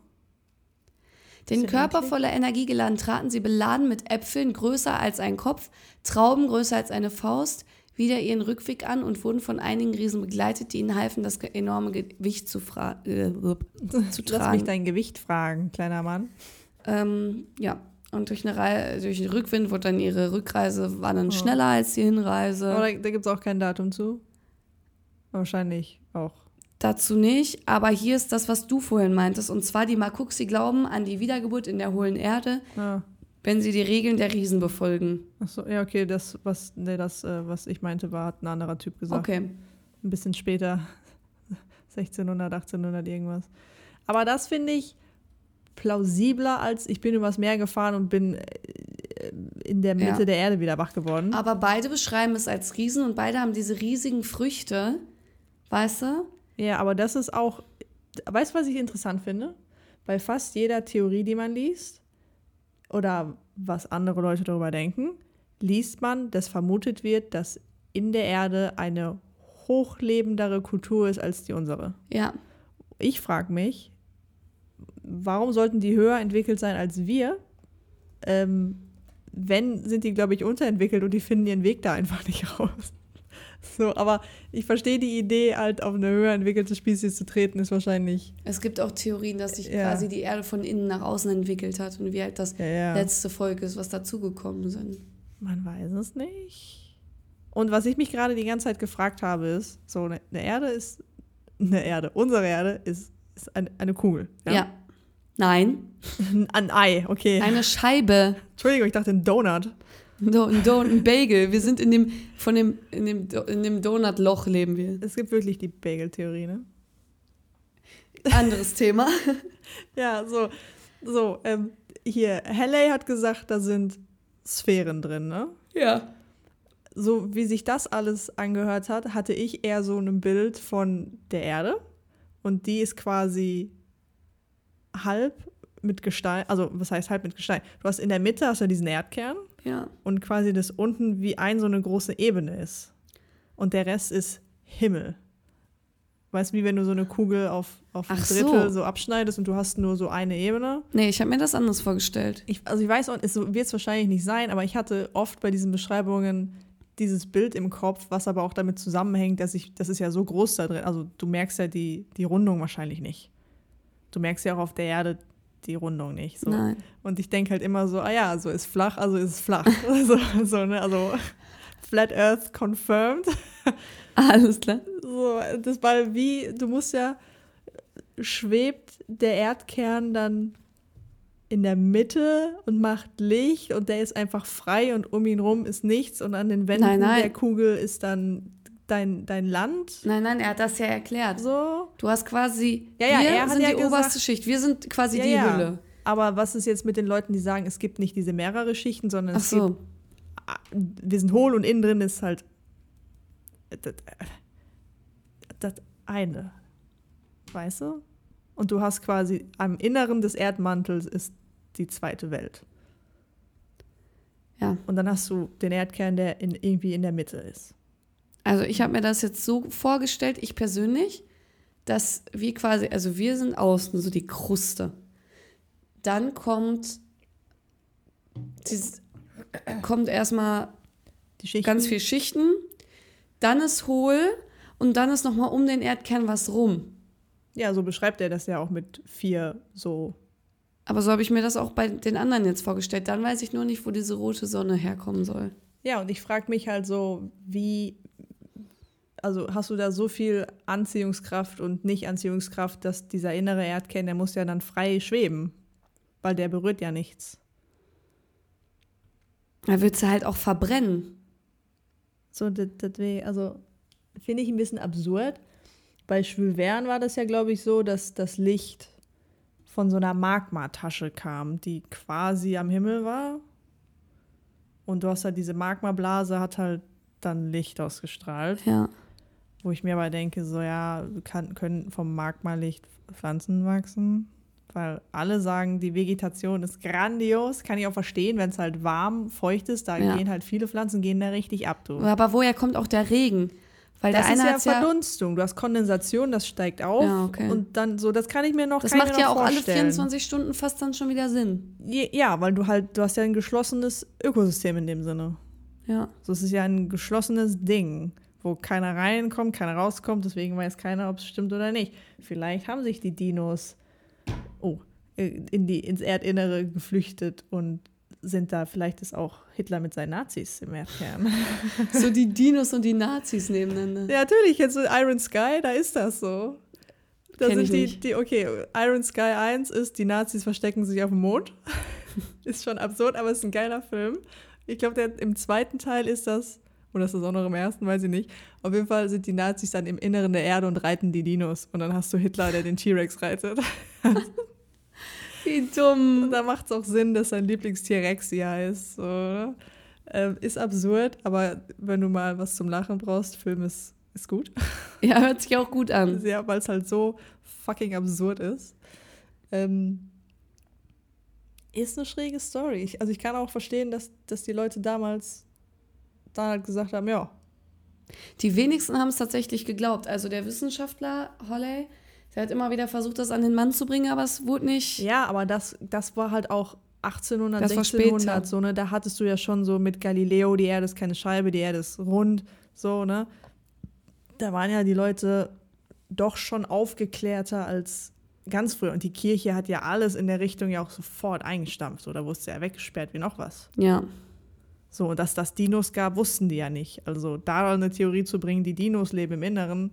Den Körper eklig. voller Energie geladen traten sie beladen mit Äpfeln größer als ein Kopf, Trauben größer als eine Faust, wieder ihren Rückweg an und wurden von einigen Riesen begleitet, die ihnen halfen, das enorme Gewicht zu, äh, *laughs* zu Lass tragen. mich dein Gewicht fragen, kleiner Mann. Ähm, ja, und durch, eine Rei durch den Rückwind wurde dann ihre Rückreise war dann Oh. schneller als die Hinreise. Aber da, da gibt es auch kein Datum zu. Wahrscheinlich auch. Dazu nicht, aber hier ist das, was du vorhin meintest, und zwar die Makuxi glauben an die Wiedergeburt in der hohlen Erde, Ah. wenn sie die Regeln der Riesen befolgen. Achso, ja, okay, das, was, nee, das, äh, was ich meinte, war, hat ein anderer Typ gesagt. Okay. Ein bisschen später. *laughs* 1600, 1800 irgendwas. Aber das finde ich plausibler, als ich bin übers Meer gefahren und bin äh, in der Mitte Ja. der Erde wieder wach geworden. Aber beide beschreiben es als Riesen und beide haben diese riesigen Früchte, weißt du? Ja, aber das ist auch, weißt du, was ich interessant finde? Bei fast jeder Theorie, die man liest, oder was andere Leute darüber denken, liest man, dass vermutet wird, dass in der Erde eine hochlebendere Kultur ist als die unsere. Ja. Ich frage mich, warum sollten die höher entwickelt sein als wir? Ähm, wenn, sind die, glaube ich, unterentwickelt und die finden ihren Weg da einfach nicht raus. *laughs* So, aber ich verstehe die Idee, halt auf eine höher entwickelte Spezies zu treten, ist wahrscheinlich. Es gibt auch Theorien, dass sich Ja. quasi die Erde von innen nach außen entwickelt hat und wir halt das Ja, ja. letzte Volk ist, was dazugekommen sind. Man weiß es nicht. Und was ich mich gerade die ganze Zeit gefragt habe, ist: so, eine eine Erde ist. Eine Erde, unsere Erde ist, ist eine, eine Kugel. Ja. Nein, *laughs* Ein Ei, okay. eine Scheibe. Entschuldigung, ich dachte ein Donut. Do, ein, Do, ein Bagel. Wir sind in dem, von dem, in dem, Do- in dem Donutloch leben wir. Es gibt wirklich die Bagel-Theorie, ne? Anderes Thema. *laughs* Ja, so, so, ähm, hier, Halley hat gesagt, da sind Sphären drin, ne? Ja. So wie sich das alles angehört hat, hatte ich eher so ein Bild von der Erde und die ist quasi halb mit Gestein, also was heißt halb mit Gestein? Du hast in der Mitte hast du diesen Erdkern Ja. und quasi das unten wie ein so eine große Ebene ist. Und der Rest ist Himmel. Weißt du, wie wenn du so eine Kugel auf, auf ein Ach Drittel so. so abschneidest und du hast nur so eine Ebene? Nee, ich habe mir das anders vorgestellt. Ich, also ich weiß, auch, es wird es wahrscheinlich nicht sein, aber ich hatte oft bei diesen Beschreibungen dieses Bild im Kopf, was aber auch damit zusammenhängt, dass ich, das ist ja so groß da drin. Also du merkst ja die, die Rundung wahrscheinlich nicht. Du merkst ja auch auf der Erde die Rundung nicht. So. Nein. Und ich denke halt immer so, ah ja, so ist flach, also ist flach. *laughs* so, so, ne? Also Flat Earth confirmed. *laughs* Alles klar. So, das war wie, du musst ja, schwebt der Erdkern dann in der Mitte und macht Licht und der ist einfach frei und um ihn rum ist nichts und an den Wänden Nein, nein. der Kugel ist dann dein, dein Land. Nein, nein, er hat das ja erklärt. So. Du hast quasi, Ja, ja, wir er sind die gesagt- oberste Schicht. Wir sind quasi Ja, die ja. Hülle. Aber was ist jetzt mit den Leuten, die sagen, es gibt nicht diese mehrere Schichten, sondern es gibt so. wir sind hohl und innen drin ist halt das, das eine. Weißt du? Und du hast quasi am Inneren des Erdmantels ist die zweite Welt. Ja. Und dann hast du den Erdkern, der in, irgendwie in der Mitte ist. Also ich habe mir das jetzt so vorgestellt, ich persönlich, dass wir quasi, also wir sind außen, so die Kruste. Dann kommt, dieses, kommt erstmal ganz viel Schichten, dann ist hohl und dann ist nochmal um den Erdkern was rum. Ja, so beschreibt er das ja auch mit vier so. Aber so habe ich mir das auch bei den anderen jetzt vorgestellt. Dann weiß ich nur nicht, wo diese rote Sonne herkommen soll. Ja, und ich frage mich halt so, wie. Also hast du da so viel Anziehungskraft und Nicht-Anziehungskraft, dass dieser innere Erdkern, der muss ja dann frei schweben, weil der berührt ja nichts. Da wird sie halt auch verbrennen. So, wär- also finde ich ein bisschen absurd. Bei Jules Verne war das ja, glaube ich, so, dass das Licht von so einer Magmatasche kam, die quasi am Himmel war. Und du hast halt diese Magmablase, hat halt dann Licht ausgestrahlt. Ja. Wo ich mir aber denke, so ja, kann, können vom Magmalicht Pflanzen wachsen? Weil alle sagen, die Vegetation ist grandios. Kann ich auch verstehen, wenn es halt warm, feucht ist, da Ja. gehen halt viele Pflanzen, gehen da richtig ab, du. Aber woher kommt auch der Regen? Weil Das ist ja hat's ja, Verdunstung. Du hast Kondensation, das steigt auf. Ja, okay. Und dann so, das kann ich mir noch das macht ja auch alle vorstellen. 24 Stunden fast dann schon wieder Sinn. Ja, weil du halt, du hast ja ein geschlossenes Ökosystem in dem Sinne. Ja. So, es ist ja ein geschlossenes Ding, wo keiner reinkommt, keiner rauskommt, deswegen weiß keiner, ob es stimmt oder nicht. Vielleicht haben sich die Dinos oh, in die, ins Erdinnere geflüchtet und sind da, vielleicht ist auch Hitler mit seinen Nazis im Erdkern. *laughs* So die Dinos und die Nazis nebeneinander. ja, natürlich, jetzt mit Iron Sky, da ist das so. Da Kenn sind die, nicht. die, okay, Iron Sky 1 ist, die Nazis verstecken sich auf dem Mond. *laughs* ist schon absurd, aber es ist ein geiler Film. Ich glaube, im zweiten Teil ist das, oder ist das auch noch im ersten, weiß ich nicht. Auf jeden Fall sind die Nazis dann im Inneren der Erde und reiten die Dinos. Und dann hast du Hitler, der den T-Rex reitet. *laughs* Wie dumm. Und da macht es auch Sinn, dass sein Lieblingstier Rexy heißt. So, ähm, ist absurd, aber wenn du mal was zum Lachen brauchst, Film ist, ist gut. Ja, hört sich auch gut an. Ja, weil es halt so fucking absurd ist. Ähm, ist eine schräge Story. Ich, also ich kann auch verstehen, dass, dass die Leute damals dann halt gesagt haben, ja, Die wenigsten haben es tatsächlich geglaubt. Also der Wissenschaftler Holley, der hat immer wieder versucht, das an den Mann zu bringen, aber es wurde nicht. ja, aber das, das war halt auch 1800, Das war 1600, später. so, ne? Da hattest du ja schon so mit Galileo, die Erde ist keine Scheibe, die Erde ist rund, so, ne? Da waren ja die Leute doch schon aufgeklärter als ganz früher. Und die Kirche hat ja alles in der Richtung ja auch sofort eingestampft. So, da wurde es ja weggesperrt wie noch was. Ja. So, und dass das Dinos gab, wussten die ja nicht. Also da eine Theorie zu bringen, die Dinos leben im Inneren,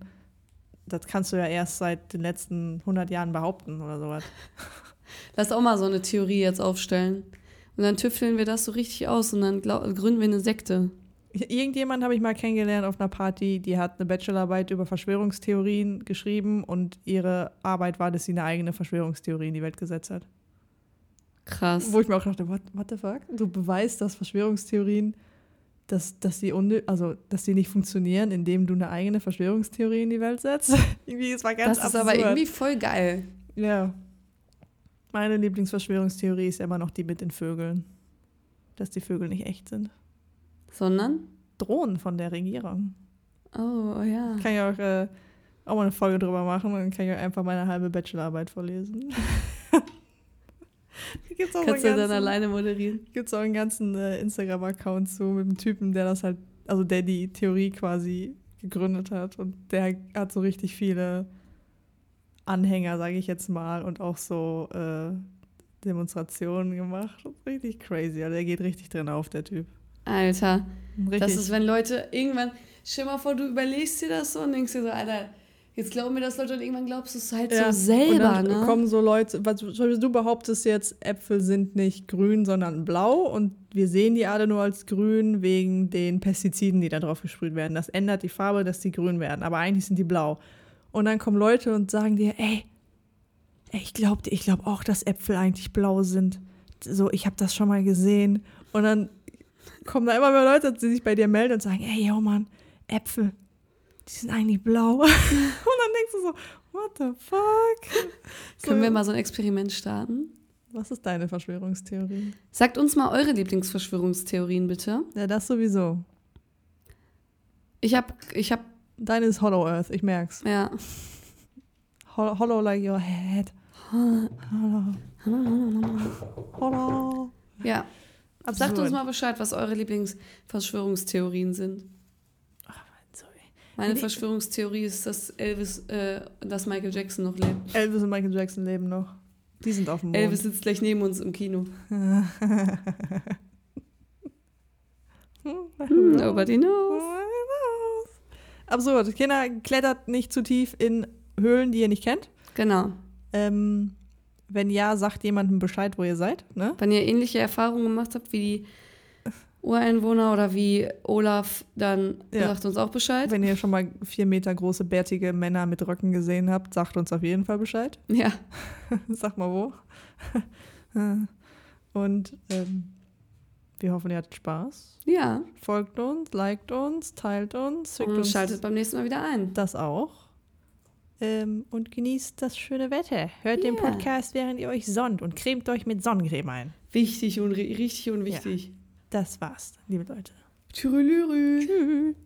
das kannst du ja erst seit den letzten 100 Jahren behaupten oder sowas. *laughs* Lass auch mal so eine Theorie jetzt aufstellen. Und dann tüfteln wir das so richtig aus und dann gründen wir eine Sekte. Irgendjemand habe ich mal kennengelernt auf einer Party, die hat eine Bachelorarbeit über Verschwörungstheorien geschrieben und ihre Arbeit war, dass sie eine eigene Verschwörungstheorie in die Welt gesetzt hat. Krass. Wo ich mir auch dachte, what, what the fuck? Du beweist, dass Verschwörungstheorien, dass, dass, die also, dass die nicht funktionieren, indem du eine eigene Verschwörungstheorie in die Welt setzt. *laughs* irgendwie, es war ganz das ist absurd. aber irgendwie voll geil. Ja. Meine Lieblingsverschwörungstheorie ist immer noch die mit den Vögeln. Dass die Vögel nicht echt sind. Sondern? Drohnen von der Regierung. Oh, ja. Kann ich auch, äh, auch mal eine Folge drüber machen und dann kann ich euch einfach meine halbe Bachelorarbeit vorlesen. *laughs* *laughs* Da gibt's auch Kannst du einen dann ganzen- alleine moderieren? Gibt es auch einen ganzen äh, Instagram-Account zu mit einem Typen, der das halt, also der die Theorie quasi gegründet hat und der hat so richtig viele Anhänger, sage ich jetzt mal, und auch so äh, Demonstrationen gemacht. Richtig crazy. Also der geht richtig drin auf, der Typ. Alter. Richtig. Das ist, wenn Leute irgendwann, stell mal vor, du überlegst dir das so und denkst dir so, Alter, jetzt glauben mir das Leute und irgendwann glaubst du es halt Ja, so selber, und dann ne? kommen so Leute, was, du behauptest jetzt, Äpfel sind nicht grün, sondern blau und wir sehen die alle nur als grün wegen den Pestiziden, die da drauf gesprüht werden. Das ändert die Farbe, dass die grün werden, aber eigentlich sind die blau. Und dann kommen Leute und sagen dir, ey, ey ich glaube ich glaub auch, dass Äpfel eigentlich blau sind. So, ich habe das schon mal gesehen. Und dann kommen da immer mehr Leute, die sich bei dir melden und sagen, ey, yo Mann, Äpfel, die sind eigentlich blau. *laughs* und dann denkst du so, what the fuck? Können So, wir mal so ein Experiment starten? Was ist deine Verschwörungstheorie? Sagt uns mal eure Lieblingsverschwörungstheorien, bitte. Ja, das sowieso. Ich hab, ich hab, Deine ist Hollow Earth, ich merk's. ja. Hol- Hollow like your head. Hollow. Hollow. Ja. Absurd. Sagt uns mal Bescheid, was eure Lieblingsverschwörungstheorien sind. Meine Verschwörungstheorie ist, dass Elvis, äh, dass Michael Jackson noch lebt. Elvis und Michael Jackson leben noch. Die sind auf dem Mond. Elvis sitzt gleich neben uns im Kino. *laughs* Nobody knows. Absurd. Kinder, klettert nicht zu tief in Höhlen, die ihr nicht kennt. Genau. Ähm, wenn ja, sagt jemandem Bescheid, wo ihr seid. Ne? Wenn ihr ähnliche Erfahrungen gemacht habt wie die Ureinwohner oder wie Olaf, dann Ja. sagt uns auch Bescheid. Wenn ihr schon mal vier Meter große, bärtige Männer mit Röcken gesehen habt, sagt uns auf jeden Fall Bescheid. Ja, *laughs* Sag mal wo. *laughs* Und ähm, wir hoffen, ihr hattet Spaß. ja. Folgt uns, liked uns, teilt uns, Und uns schaltet beim nächsten Mal wieder ein. das auch. Ähm, und genießt das schöne Wetter. Hört den Ja. Podcast, während ihr euch sonnt und cremt euch mit Sonnencreme ein. Wichtig und ri- richtig und wichtig. Das war's, liebe Leute. Tschüss. Tschüss.